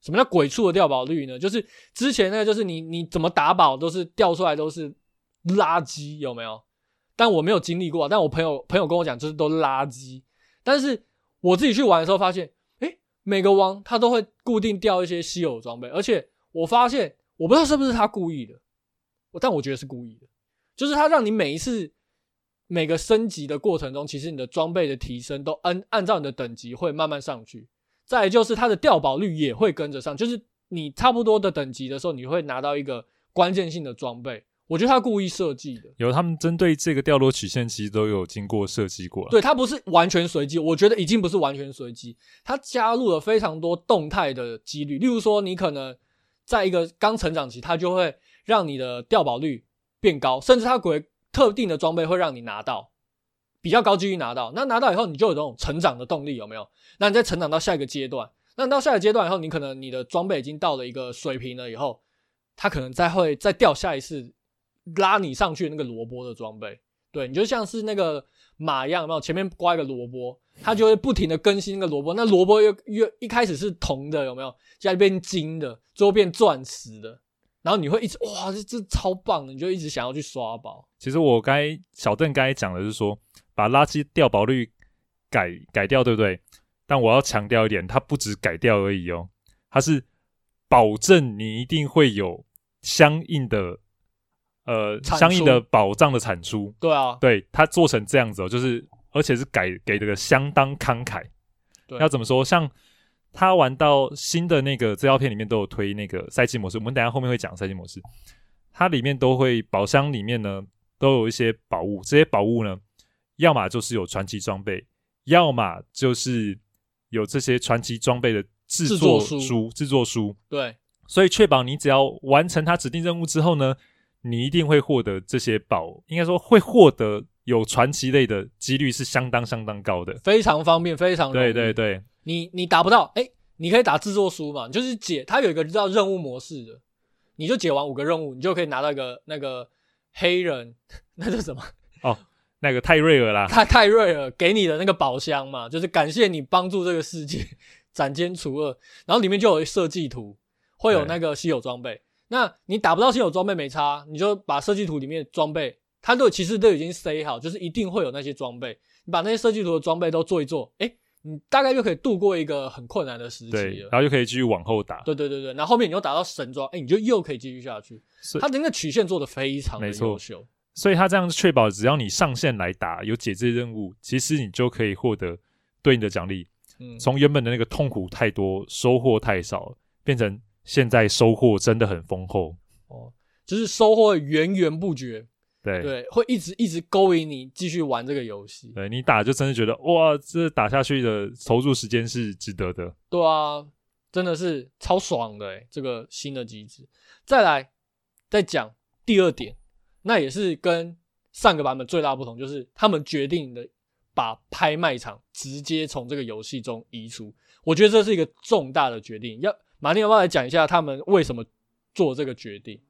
B: 什么叫鬼畜的掉宝率呢？就是之前那个，就是你你怎么打宝都是掉出来都是垃圾，有没有？但我没有经历过，但我朋友朋友跟我讲，就是都垃圾。但是我自己去玩的时候发现，诶，每个王他都会固定掉一些稀有装备，而且我发现，我不知道是不是他故意的，我但我觉得是故意的。就是它让你每一次每个升级的过程中，其实你的装备的提升都按按照你的等级会慢慢上去。再来就是它的掉宝率也会跟着上，就是你差不多的等级的时候，你会拿到一个关键性的装备。我觉得他故意设计的，
A: 有他们针对这个掉落曲线，其实都有经过设计过。
B: 对，它不是完全随机，我觉得已经不是完全随机，它加入了非常多动态的几率。例如说，你可能在一个刚成长期，它就会让你的掉宝率变高，甚至它给特定的装备会让你拿到比较高几率拿到。那拿到以后，你就有这种成长的动力，有没有？那你再成长到下一个阶段，那到下一个阶段以后，你可能你的装备已经到了一个水平了以后，它可能再会再掉下一次。拉你上去那个萝卜的装备，对，你就像是那个马一样，有没有？前面挂一个萝卜，它就会不停的更新那个萝卜。那萝卜又又一开始是铜的，有没有？现在变金的，最后变钻石的。然后你会一直哇，这这超棒的，你就一直想要去刷宝。
A: 其实我该小邓刚才讲的是说，把垃圾掉宝率改改掉，对不对？但我要强调一点，它不止改掉而已哦，它是保证你一定会有相应的。呃，相应的保障的产出，
B: 对啊，
A: 对，它做成这样子哦，就是而且是改给这个相当慷慨。
B: 对，
A: 要怎么说？像他玩到新的那个资料片里面都有推那个赛季模式，我们等下后面会讲赛季模式。它里面都会宝箱里面呢都有一些宝物，这些宝物呢，要么就是有传奇装备，要么就是有这些传奇装备的制作书、制作书。
B: 对，
A: 所以确保你只要完成它指定任务之后呢。你一定会获得这些宝，应该说会获得有传奇类的几率是相当相当高的，
B: 非常方便，非常。
A: 对对对，
B: 你你打不到，哎、欸，你可以打制作书嘛，你就是解，它有一个叫任务模式的，你就解完五个任务，你就可以拿到一个那个黑人，那叫什么？
A: 哦，那个泰瑞尔啦，
B: 泰泰瑞尔给你的那个宝箱嘛，就是感谢你帮助这个世界 斩奸除恶，然后里面就有设计图，会有那个稀有装备。那你打不到稀有装备没差，你就把设计图里面装备，它都其实都已经塞好，就是一定会有那些装备。你把那些设计图的装备都做一做，诶、欸，你大概就可以度过一个很困难的时期
A: 然后就可以继续往后打。
B: 对对对对，然后后面你又打到神装，诶、欸，你就又可以继续下去。它的那个曲线做的非常的优秀，
A: 所以他这样确保只要你上线来打，有解这些任务，其实你就可以获得对应的奖励。嗯，从原本的那个痛苦太多，收获太少，变成。现在收获真的很丰厚
B: 哦，就是收获源源不绝，
A: 对
B: 对，会一直一直勾引你继续玩这个游戏。
A: 对，你打就真的觉得哇，这打下去的投入时间是值得的。
B: 对啊，真的是超爽的诶，这个新的机制。再来再讲第二点，那也是跟上个版本最大不同，就是他们决定的把拍卖场直接从这个游戏中移除。我觉得这是一个重大的决定，要。马丁，要不要来讲一下他们为什么做这个决定？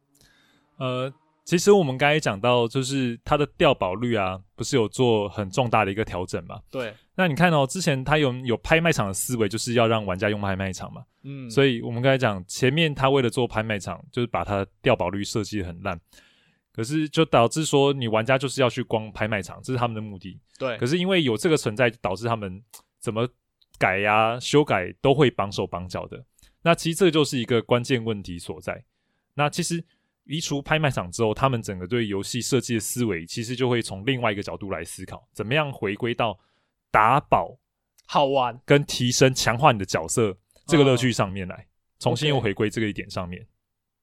A: 呃，其实我们刚才讲到，就是它的掉保率啊，不是有做很重大的一个调整嘛？
B: 对。
A: 那你看哦，之前它有有拍卖场的思维，就是要让玩家用拍卖场嘛。嗯。所以我们刚才讲，前面他为了做拍卖场，就是把它掉保率设计得很烂，可是就导致说你玩家就是要去逛拍卖场，这是他们的目的。
B: 对。
A: 可是因为有这个存在，导致他们怎么改呀、啊、修改都会绑手绑脚的。那其实这就是一个关键问题所在。那其实移除拍卖场之后，他们整个对游戏设计的思维，其实就会从另外一个角度来思考，怎么样回归到打宝
B: 好玩
A: 跟提升强化你的角色这个乐趣上面来，重新又回归这个一点上面。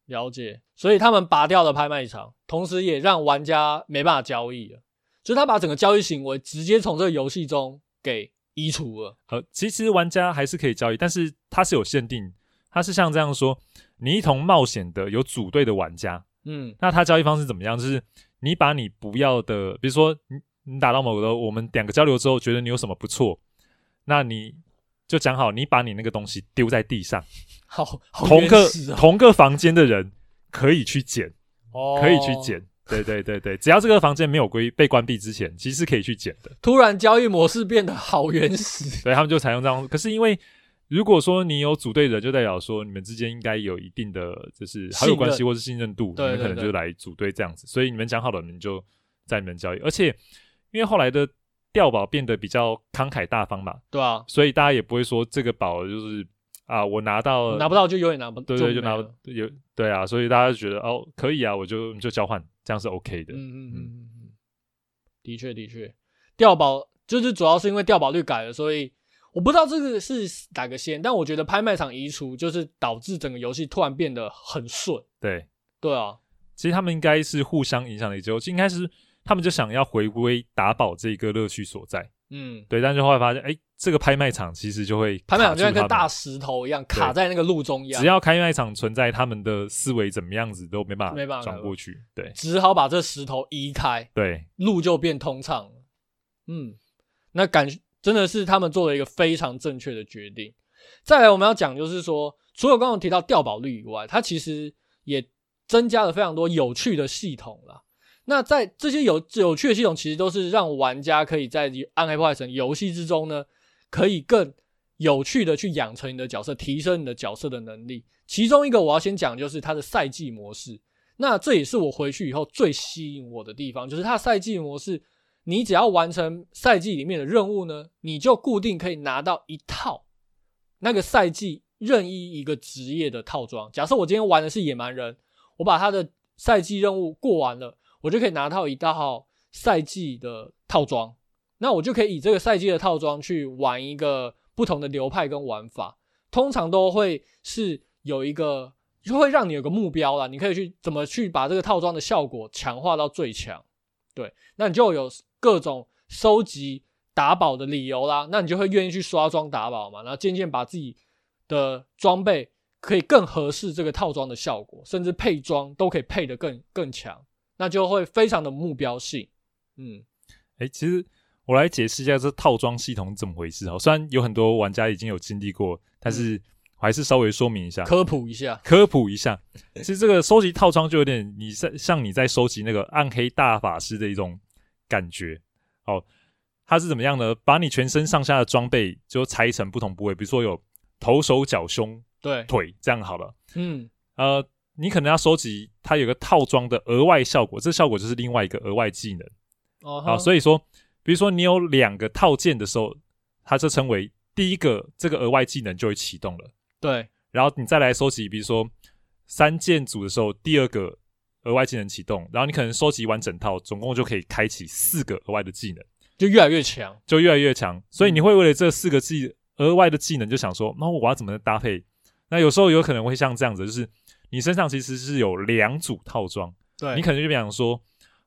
B: 了解。所以他们拔掉了拍卖场，同时也让玩家没办法交易了，就是他把整个交易行为直接从这个游戏中给移除了。
A: 呃，其实玩家还是可以交易，但是它是有限定。他是像这样说：你一同冒险的有组队的玩家，嗯，那他交易方式怎么样？就是你把你不要的，比如说你你打到某个，我们两个交流之后，觉得你有什么不错，那你就讲好，你把你那个东西丢在地上，
B: 好，好
A: 同个、
B: 哦、
A: 同个房间的人可以去捡，
B: 哦，
A: 可以去捡，对对对对，只要这个房间没有归被关闭之前，其实是可以去捡的。
B: 突然交易模式变得好原始，
A: 所以他们就采用这样，可是因为。如果说你有组队的，就代表说你们之间应该有一定的就是好友关系或是信任度，你们可能就来组队这样子。所以你们讲好了，你们就在你们交易。而且因为后来的调宝变得比较慷慨大方嘛，
B: 对啊，
A: 所以大家也不会说这个宝就是啊，我拿到
B: 拿不到就永远拿不到，
A: 对对，就拿不有对啊，所以大家就觉得哦可以啊，我就就交换，这样是 OK 的。嗯嗯嗯嗯嗯，
B: 的确的确，调宝就是主要是因为调宝率改了，所以。我不知道这个是哪个先，但我觉得拍卖场移除就是导致整个游戏突然变得很顺。
A: 对，
B: 对啊，
A: 其实他们应该是互相影响的，就应该是他们就想要回归打宝这个乐趣所在。
B: 嗯，
A: 对，但是后来发现，哎，这个拍卖场其实就会
B: 拍卖场就像跟大石头一样卡在那个路中央，
A: 只要拍卖场存在，他们的思维怎么样子都没办法
B: 没办法
A: 转过去，对，
B: 只好把这石头移开，
A: 对，
B: 路就变通畅了。嗯，那感真的是他们做了一个非常正确的决定。再来，我们要讲就是说，除了刚刚提到掉宝率以外，它其实也增加了非常多有趣的系统了。那在这些有有趣的系统，其实都是让玩家可以在《暗黑破坏神》游戏之中呢，可以更有趣的去养成你的角色，提升你的角色的能力。其中一个我要先讲，就是它的赛季模式。那这也是我回去以后最吸引我的地方，就是它的赛季模式。你只要完成赛季里面的任务呢，你就固定可以拿到一套那个赛季任意一个职业的套装。假设我今天玩的是野蛮人，我把他的赛季任务过完了。我就可以拿到一套赛季的套装，那我就可以以这个赛季的套装去玩一个不同的流派跟玩法，通常都会是有一个，就会让你有个目标啦，你可以去怎么去把这个套装的效果强化到最强，对，那你就有各种收集打宝的理由啦，那你就会愿意去刷装打宝嘛，然后渐渐把自己的装备可以更合适这个套装的效果，甚至配装都可以配得更更强。那就会非常的目标性，嗯，
A: 哎、欸，其实我来解释一下这套装系统怎么回事哈。虽然有很多玩家已经有经历过，但是我还是稍微说明一下，
B: 科普一下，
A: 科普一下。其实这个收集套装就有点你在像你在收集那个暗黑大法师的一种感觉。哦，它是怎么样呢？把你全身上下的装备就拆成不同部位，比如说有头、手、脚、胸、
B: 对
A: 腿这样好了。
B: 嗯，
A: 呃。你可能要收集它有个套装的额外效果，这效果就是另外一个额外技能。
B: 哦、uh，huh.
A: 好，所以说，比如说你有两个套件的时候，它就称为第一个这个额外技能就会启动了。
B: 对，
A: 然后你再来收集，比如说三件组的时候，第二个额外技能启动，然后你可能收集完整套，总共就可以开启四个额外的技能，
B: 就越来越强，
A: 就越来越强。所以你会为了这四个技额外的技能，就想说，那我要怎么搭配？那有时候有可能会像这样子，就是。你身上其实是有两组套装，
B: 对，
A: 你可能就比方说，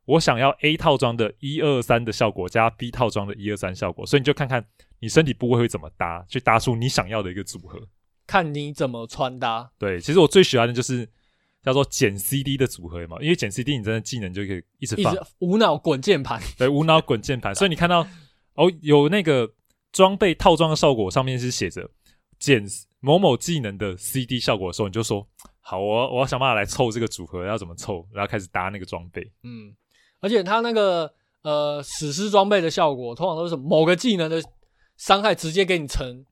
A: 我想要 A 套装的一二三的效果加 B 套装的一二三效果，所以你就看看你身体部位会怎么搭，去搭出你想要的一个组合，
B: 看你怎么穿搭。
A: 对，其实我最喜欢的就是叫做减 CD 的组合嘛，因为减 CD 你真的技能就可以一直放，
B: 一直无脑滚键盘，
A: 对，无脑滚键盘，所以你看到哦有那个装备套装的效果上面是写着减某某技能的 CD 效果的时候，你就说。好，我我要想办法来凑这个组合，要怎么凑？然后开始搭那个装备。
B: 嗯，而且它那个呃史诗装备的效果，通常都是某个技能的伤害直接给你乘，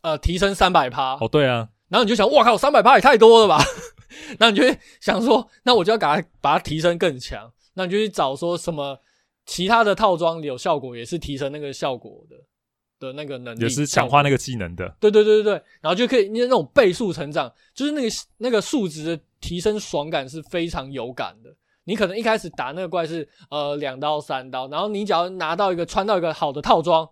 B: 呃提升三百趴。
A: 哦，对啊。
B: 然后你就想，哇靠，三百趴也太多了吧？那你就会想说，那我就要把它把它提升更强。那你就去找说什么其他的套装有效果，也是提升那个效果的。的那个能力
A: 也是强化那个技能的，
B: 对对对对对，然后就可以，因为那种倍数成长，就是那个那个数值的提升爽感是非常有感的。你可能一开始打那个怪是呃两刀三刀，然后你只要拿到一个穿到一个好的套装，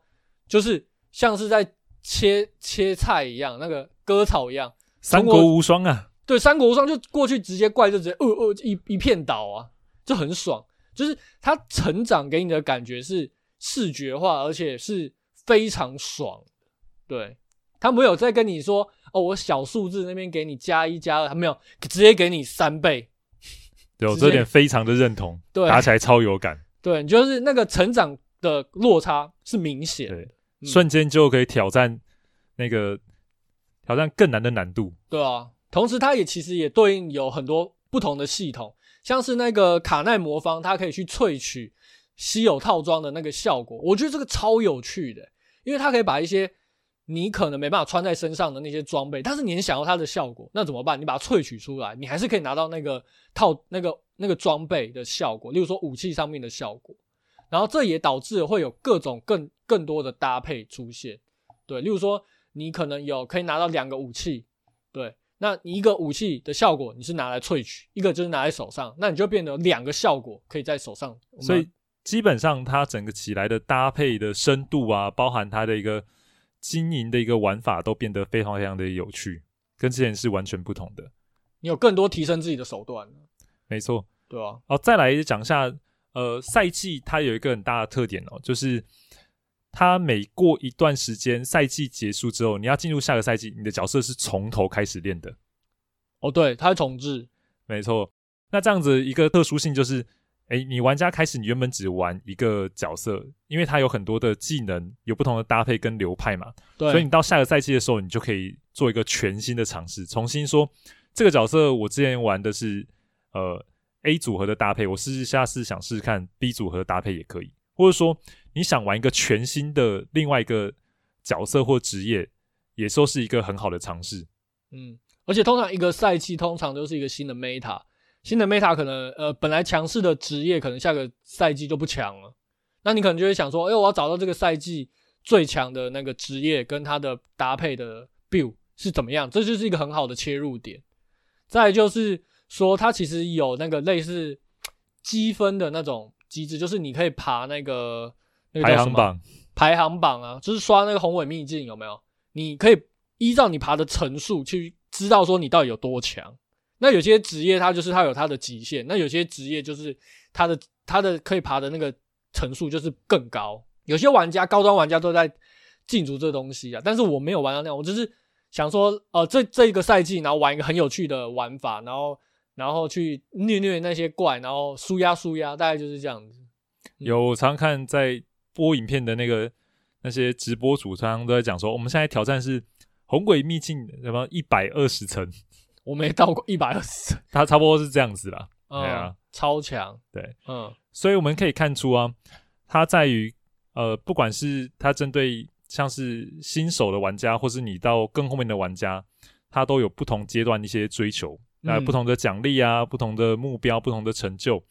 B: 就是像是在切切菜一样，那个割草一样，
A: 三国无双啊，
B: 对，三国无双就过去直接怪就直接呃呃一一片倒啊，就很爽，就是它成长给你的感觉是视觉化，而且是。非常爽，对，他没有在跟你说哦，我小数字那边给你加一加二，他没有直接给你三倍，
A: 对，我这点非常的认同，
B: 对，
A: 打起来超有感，
B: 对，就是那个成长的落差是明显的，
A: 嗯、瞬间就可以挑战那个挑战更难的难度，
B: 对啊，同时它也其实也对应有很多不同的系统，像是那个卡奈魔方，它可以去萃取稀有套装的那个效果，我觉得这个超有趣的。因为它可以把一些你可能没办法穿在身上的那些装备，但是你很想要它的效果，那怎么办？你把它萃取出来，你还是可以拿到那个套那个那个装备的效果，例如说武器上面的效果。然后这也导致会有各种更更多的搭配出现。对，例如说你可能有可以拿到两个武器，那你一个武器的效果你是拿来萃取，一个就是拿在手上，那你就变得两个效果可以在手上，
A: 所以。基本上，它整个起来的搭配的深度啊，包含它的一个经营的一个玩法都变得非常非常的有趣，跟之前是完全不同的。
B: 你有更多提升自己的手段。
A: 没错，
B: 对啊。
A: 哦，再来讲一下，呃，赛季它有一个很大的特点哦，就是它每过一段时间，赛季结束之后，你要进入下个赛季，你的角色是从头开始练的。
B: 哦，对，它重置。
A: 没错。那这样子一个特殊性就是。哎，你玩家开始，你原本只玩一个角色，因为它有很多的技能，有不同的搭配跟流派嘛。
B: 对。
A: 所以你到下个赛季的时候，你就可以做一个全新的尝试，重新说这个角色我之前玩的是呃 A 组合的搭配，我试试下次想试试看 B 组合的搭配也可以，或者说你想玩一个全新的另外一个角色或职业，也说是一个很好的尝试。
B: 嗯，而且通常一个赛季通常都是一个新的 meta。新的 meta 可能呃本来强势的职业可能下个赛季就不强了，那你可能就会想说，哎，我要找到这个赛季最强的那个职业跟它的搭配的 build 是怎么样，这就是一个很好的切入点。再就是说，它其实有那个类似积分的那种机制，就是你可以爬那个
A: 排行榜，
B: 排行榜啊，就是刷那个宏伟秘境有没有？你可以依照你爬的层数去知道说你到底有多强。那有些职业它就是它有它的极限，那有些职业就是它的它的可以爬的那个层数就是更高。有些玩家高端玩家都在竞逐这东西啊，但是我没有玩到那样，我只是想说，呃，这这一个赛季，然后玩一个很有趣的玩法，然后然后去虐虐那些怪，然后输压输压，大概就是这样子。
A: 有我常看在播影片的那个那些直播主，常常都在讲说，我们现在挑战是红鬼秘境什么一百二十层。
B: 我没到过一百二十层，
A: 他 差不多是这样子啦。
B: 对啊，超强。
A: 对，
B: 嗯，
A: 所以我们可以看出啊，它在于呃，不管是它针对像是新手的玩家，或是你到更后面的玩家，它都有不同阶段的一些追求，那不同的奖励啊，不同的目标，不同的成就。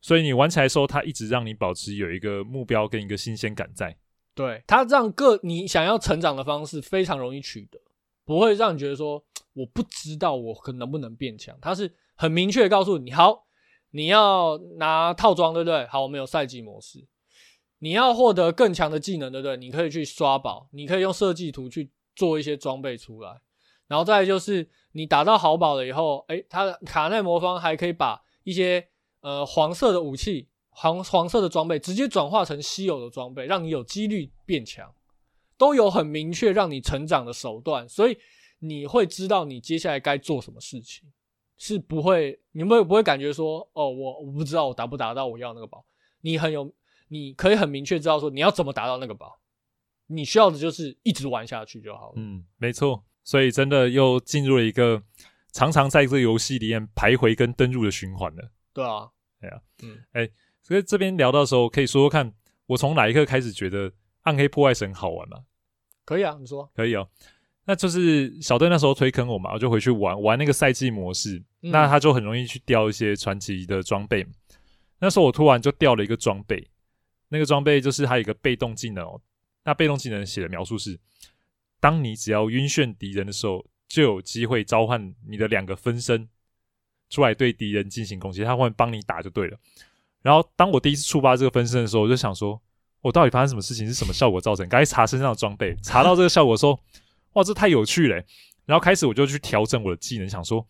A: 所以你玩起来的时候，它一直让你保持有一个目标跟一个新鲜感在。
B: 对，它让各你想要成长的方式非常容易取得，不会让你觉得说。我不知道我可能不能变强，它是很明确的告诉你，好，你要拿套装，对不对？好，我们有赛季模式，你要获得更强的技能，对不对？你可以去刷宝，你可以用设计图去做一些装备出来，然后再来就是你打到好宝了以后，诶，它的卡耐魔方还可以把一些呃黄色的武器、黄黄色的装备直接转化成稀有的装备，让你有几率变强，都有很明确让你成长的手段，所以。你会知道你接下来该做什么事情，是不会，你会不会感觉说，哦，我我不知道我达不达到我要那个宝，你很有，你可以很明确知道说你要怎么达到那个宝，你需要的就是一直玩下去就好了。
A: 嗯，没错，所以真的又进入了一个常常在这个游戏里面徘徊跟登入的循环了。
B: 对啊，
A: 对啊，
B: 嗯，
A: 哎，所以这边聊到的时候，可以说说看我从哪一刻开始觉得暗黑破坏神好玩吗？
B: 可以啊，你说
A: 可以哦。那就是小队那时候推坑我嘛，我就回去玩玩那个赛季模式，
B: 嗯、
A: 那他就很容易去掉一些传奇的装备。那时候我突然就掉了一个装备，那个装备就是它有一个被动技能哦。那被动技能写的描述是：当你只要晕眩敌人的时候，就有机会召唤你的两个分身出来对敌人进行攻击，他会帮你打就对了。然后当我第一次触发这个分身的时候，我就想说，我到底发生什么事情？是什么效果造成？赶紧查身上的装备，查到这个效果说。哇，这太有趣了！然后开始我就去调整我的技能，想说，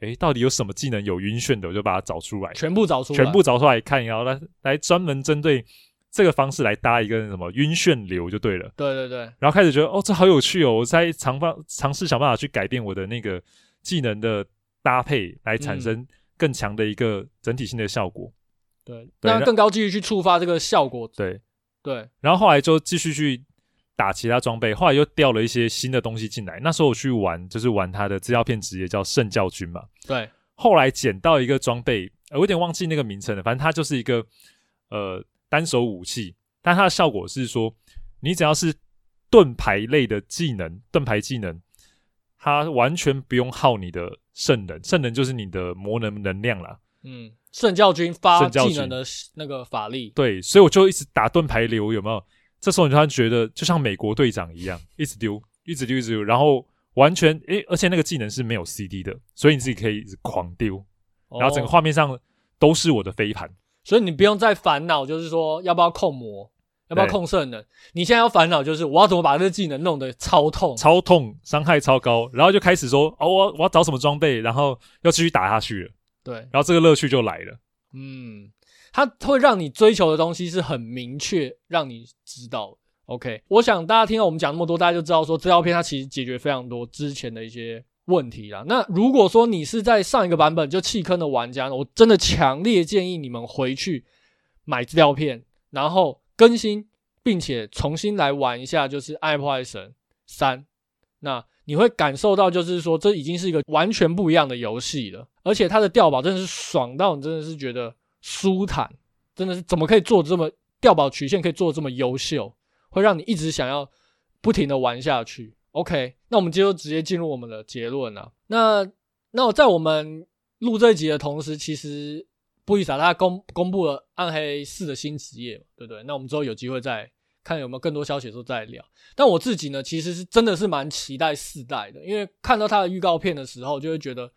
A: 诶，到底有什么技能有晕眩的，我就把它找出来，
B: 全部找出来，
A: 全部找出来看，然后来来专门针对这个方式来搭一个什么晕眩流就对了。
B: 对对对。
A: 然后开始觉得，哦，这好有趣哦！我在尝方尝试想办法去改变我的那个技能的搭配，来产生更强的一个整体性的效果。
B: 对，对，那更高几率去触发这个效果。
A: 对
B: 对。
A: 然后后来就继续去。打其他装备，后来又掉了一些新的东西进来。那时候我去玩，就是玩他的资料片职业叫圣教军嘛。
B: 对。
A: 后来捡到一个装备，我有点忘记那个名称了。反正它就是一个呃单手武器，但它的效果是说，你只要是盾牌类的技能，盾牌技能，它完全不用耗你的圣人，圣人就是你的魔能能量啦。
B: 嗯，圣教军发技能的那个法力。
A: 对，所以我就一直打盾牌流，有没有？这时候你突然觉得就像美国队长一样，一直丢，一直丢，一直丢，然后完全诶，而且那个技能是没有 CD 的，所以你自己可以一直狂丢，然后整个画面上都是我的飞盘，
B: 所以你不用再烦恼，就是说要不要控魔，要不要控圣能？你现在要烦恼就是我要怎么把这个技能弄得超痛、
A: 超痛、伤害超高，然后就开始说哦，我我要找什么装备，然后要继续打下去了。
B: 对，
A: 然后这个乐趣就来了。
B: 嗯，它会让你追求的东西是很明确，让你知道。OK，我想大家听到我们讲那么多，大家就知道说这套片它其实解决非常多之前的一些问题啦。那如果说你是在上一个版本就弃坑的玩家，我真的强烈建议你们回去买资料片，然后。更新，并且重新来玩一下，就是《爱破坏神三》，那你会感受到，就是说这已经是一个完全不一样的游戏了，而且它的掉宝真的是爽到你真的是觉得舒坦，真的是怎么可以做这么掉宝曲线可以做这么优秀，会让你一直想要不停的玩下去。OK，那我们就直接进入我们的结论了。那那我在我们录这一集的同时，其实。不好意思啊，他公公布了暗黑四的新职业，对不对？那我们之后有机会再看有没有更多消息的时候再聊。但我自己呢，其实是真的是蛮期待四代的，因为看到他的预告片的时候，就会觉得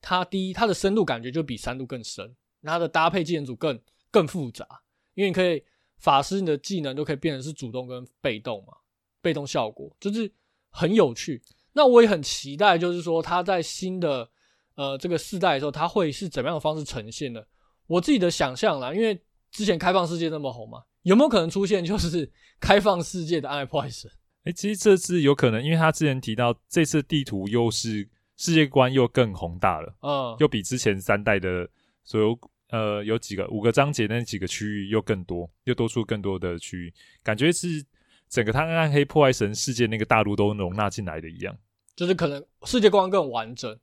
B: 他第一，他的深度感觉就比三度更深，他的搭配技能组更更复杂，因为你可以法师你的技能都可以变成是主动跟被动嘛，被动效果就是很有趣。那我也很期待，就是说他在新的呃这个四代的时候，他会是怎么样的方式呈现的？我自己的想象啦，因为之前开放世界那么红嘛，有没有可能出现就是 开放世界的暗黑破坏神？
A: 哎，其实这次有可能，因为他之前提到这次地图又是世界观又更宏大了，嗯，又比之前三代的所有呃有几个五个章节那几个区域又更多，又多出更多的区域，感觉是整个他暗黑破坏神世界那个大陆都容纳进来的一样，
B: 就是可能世界观更完整，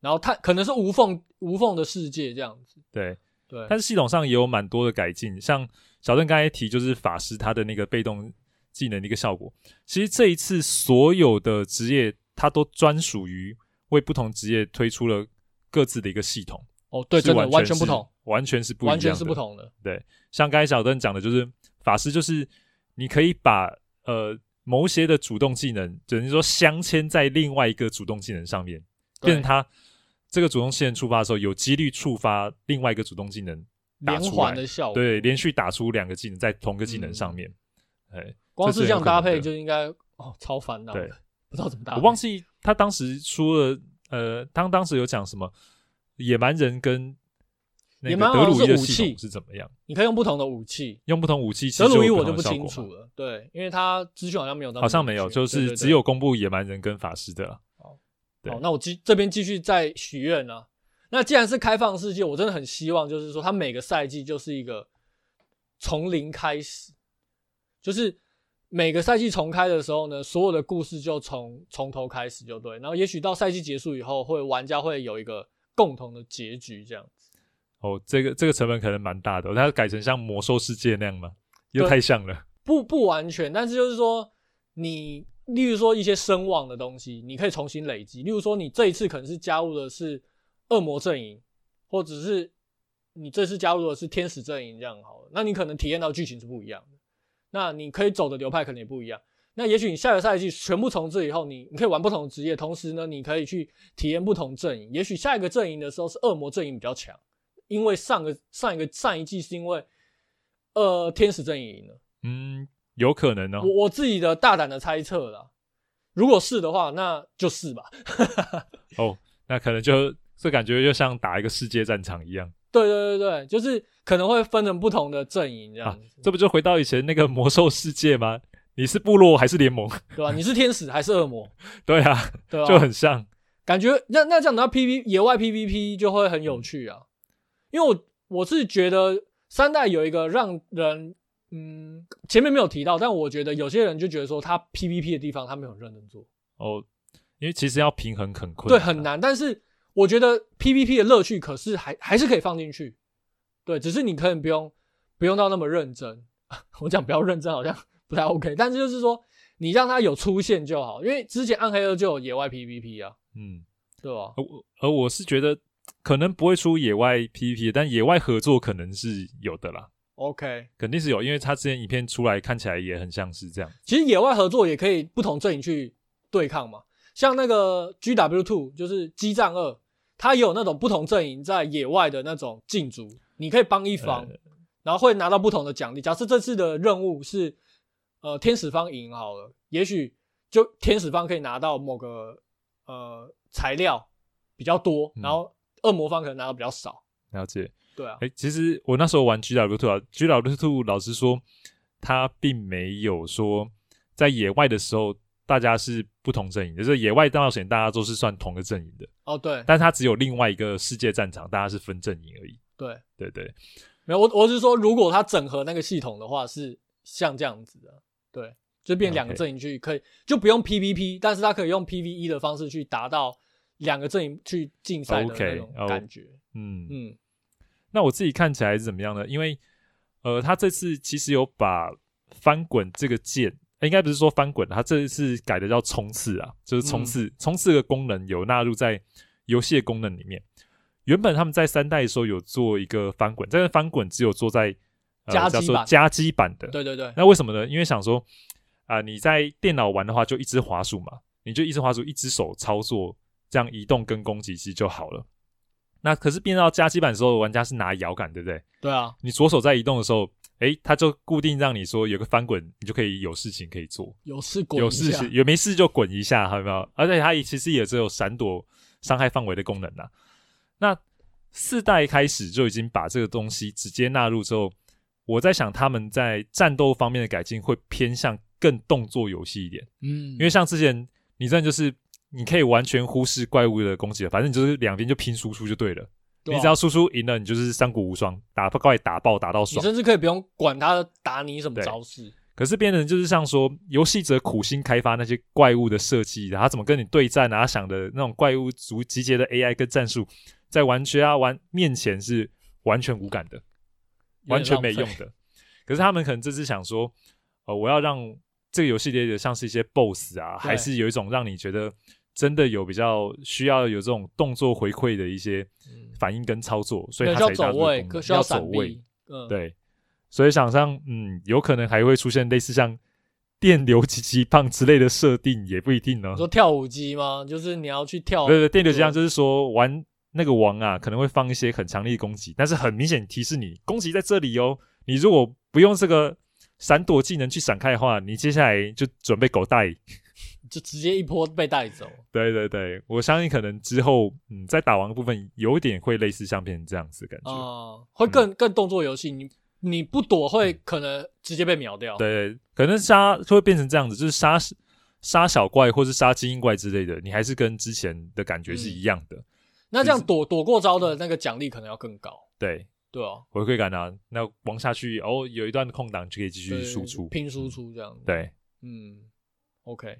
B: 然后它可能是无缝无缝的世界这样子，
A: 对。
B: 对，
A: 但是系统上也有蛮多的改进，像小邓刚才提，就是法师他的那个被动技能的一个效果。其实这一次所有的职业，它都专属于为不同职业推出了各自的一个系统。
B: 哦，对，真的完全不同，
A: 完全是不一样的，
B: 完全是不同的。
A: 对，像刚才小邓讲的，就是法师，就是你可以把呃某些的主动技能，等于说镶嵌在另外一个主动技能上面，变成它。这个主动技能触发的时候，有几率触发另外一个主动技能连环
B: 的效果，
A: 对，连续打出两个技能在同个技能上面。哎、嗯，
B: 光是这样搭配就应该哦，超烦恼。
A: 对，
B: 不知道怎么搭配。
A: 我忘记他当时出了，呃，他当时有讲什么野蛮人跟那个德鲁伊的系统是怎么样？
B: 你可以用不同的武器，
A: 用不同武器。
B: 德鲁伊我就不清楚了，对，因为他资讯好像没有到，
A: 好像没有，就是只有公布野蛮人跟法师的。
B: 好，那我继这边继续再许愿啊。那既然是开放世界，我真的很希望，就是说，它每个赛季就是一个从零开始，就是每个赛季重开的时候呢，所有的故事就从从头开始就对。然后，也许到赛季结束以后，会玩家会有一个共同的结局这样子。
A: 哦，这个这个成本可能蛮大的，它改成像魔兽世界那样吗？又太像了。
B: 不不完全，但是就是说你。例如说一些声望的东西，你可以重新累积。例如说，你这一次可能是加入的是恶魔阵营，或者是你这次加入的是天使阵营，这样好了。那你可能体验到剧情是不一样的。那你可以走的流派可能也不一样。那也许你下个赛季全部重置以后，你你可以玩不同的职业，同时呢，你可以去体验不同阵营。也许下一个阵营的时候是恶魔阵营比较强，因为上个上一个上一季是因为呃天使阵营赢了。
A: 嗯。有可能哦，
B: 我我自己的大胆的猜测啦，如果是的话，那就是吧。
A: 哦，那可能就这感觉就像打一个世界战场一样。
B: 对对对对，就是可能会分成不同的阵营这样。啊，这
A: 不就回到以前那个魔兽世界吗？你是部落还是联盟？
B: 对吧？你是天使还是恶魔？
A: 对啊，对啊，就很像。
B: 感觉那那这样，那 PV 野外 PVP 就会很有趣啊。因为我我是觉得三代有一个让人。嗯，前面没有提到，但我觉得有些人就觉得说他 PVP 的地方他没有认真做
A: 哦，因为其实要平衡很困难，
B: 对，很难。但是我觉得 PVP 的乐趣可是还还是可以放进去，对，只是你可以不用不用到那么认真。我讲不要认真好像不太 OK，但是就是说你让他有出现就好，因为之前暗黑二就有野外 PVP 啊，嗯，对吧？
A: 而而我是觉得可能不会出野外 PVP，但野外合作可能是有的啦。
B: OK，
A: 肯定是有，因为他之前影片出来看起来也很像是这样。
B: 其实野外合作也可以不同阵营去对抗嘛，像那个 GW Two 就是激战二，它也有那种不同阵营在野外的那种竞逐，你可以帮一方，然后会拿到不同的奖励。假设这次的任务是呃天使方赢好了，也许就天使方可以拿到某个呃材料比较多，然后恶魔方可能拿到比较少。
A: 了解。
B: 对啊。
A: 哎、欸，其实我那时候玩 GW2 啊，GW2 老实说，他并没有说在野外的时候。大家是不同阵营，就是野外大冒险，大家都是算同个阵营的。
B: 哦，对，
A: 但是它只有另外一个世界战场，大家是分阵营而已。
B: 对，
A: 对对，
B: 没有我，我是说，如果它整合那个系统的话，是像这样子的，对，就变两个阵营去可以，就不用 PVP，但是它可以用 PVE 的方式去达到两个阵营去竞赛的那种感觉。Okay, oh, 嗯嗯，
A: 那我自己看起来是怎么样呢？因为呃，他这次其实有把翻滚这个键。应该不是说翻滚，它这一次改的叫冲刺啊，就是冲刺，冲、嗯、刺的功能有纳入在游戏的功能里面。原本他们在三代的时候有做一个翻滚，但是翻滚只有做在
B: 加机版、
A: 呃、加机版的。
B: 对对对。
A: 那为什么呢？因为想说啊、呃，你在电脑玩的话，就一只滑鼠嘛，你就一只滑鼠，一只手操作，这样移动跟攻击其实就好了。那可是变到加基版的时候，玩家是拿摇杆，对不对？
B: 对啊。你
A: 左手在移动的时候。诶，他就固定让你说有个翻滚，你就可以有事情可以做，
B: 有事滚，
A: 有事情有没事就滚一下，有没有？而且它也其实也只有闪躲伤害范围的功能呐。那四代开始就已经把这个东西直接纳入之后，我在想他们在战斗方面的改进会偏向更动作游戏一点，嗯，因为像之前你这样就是你可以完全忽视怪物的攻击了，反正你就是两边就拼输出就对了。你只要输出赢了，你就是三国无双，打怪打爆打到爽。
B: 你甚至可以不用管他打你什么招式。
A: 可是变成就是像说，游戏者苦心开发那些怪物的设计，然后怎么跟你对战啊，他想的那种怪物组集结的 AI 跟战术，在玩家玩面前是完全无感的，完全没用的。可是他们可能这次想说，呃，我要让这个游戏里的像是一些 BOSS 啊，还是有一种让你觉得。真的有比较需要有这种动作回馈的一些反应跟操作，嗯、所以它才加入功能，
B: 需要
A: 走位。
B: 嗯，
A: 对，所以想象，嗯，有可能还会出现类似像电流击击棒之类的设定，也不一定呢。
B: 你说跳舞机吗？就是你要去跳。
A: 对对，电流击棒就是说玩那个王啊，可能会放一些很强力的攻击，但是很明显提示你攻击在这里哦。你如果不用这个闪躲技能去闪开的话，你接下来就准备狗带。
B: 就直接一波被带走。
A: 对对对，我相信可能之后，嗯，在打王的部分有点会类似像变成这样子的感觉。
B: 哦、呃，会更、嗯、更动作游戏，你你不躲会可能直接被秒掉。
A: 对，对，可能杀会变成这样子，就是杀杀小怪或是杀精英怪之类的，你还是跟之前的感觉是一样的。嗯、
B: 那这样躲躲过招的那个奖励可能要更高。
A: 对
B: 对啊，
A: 回馈感啊，那往下去哦，有一段空档就可以继续输出，
B: 拼输出这样子。
A: 对，
B: 嗯，OK。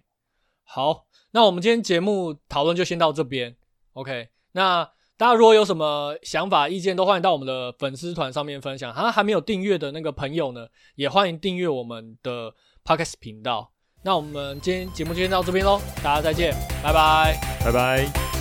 B: 好，那我们今天节目讨论就先到这边。OK，那大家如果有什么想法、意见，都欢迎到我们的粉丝团上面分享。还还没有订阅的那个朋友呢，也欢迎订阅我们的 Podcast 频道。那我们今天节目就先到这边喽，大家再见，拜拜，
A: 拜拜。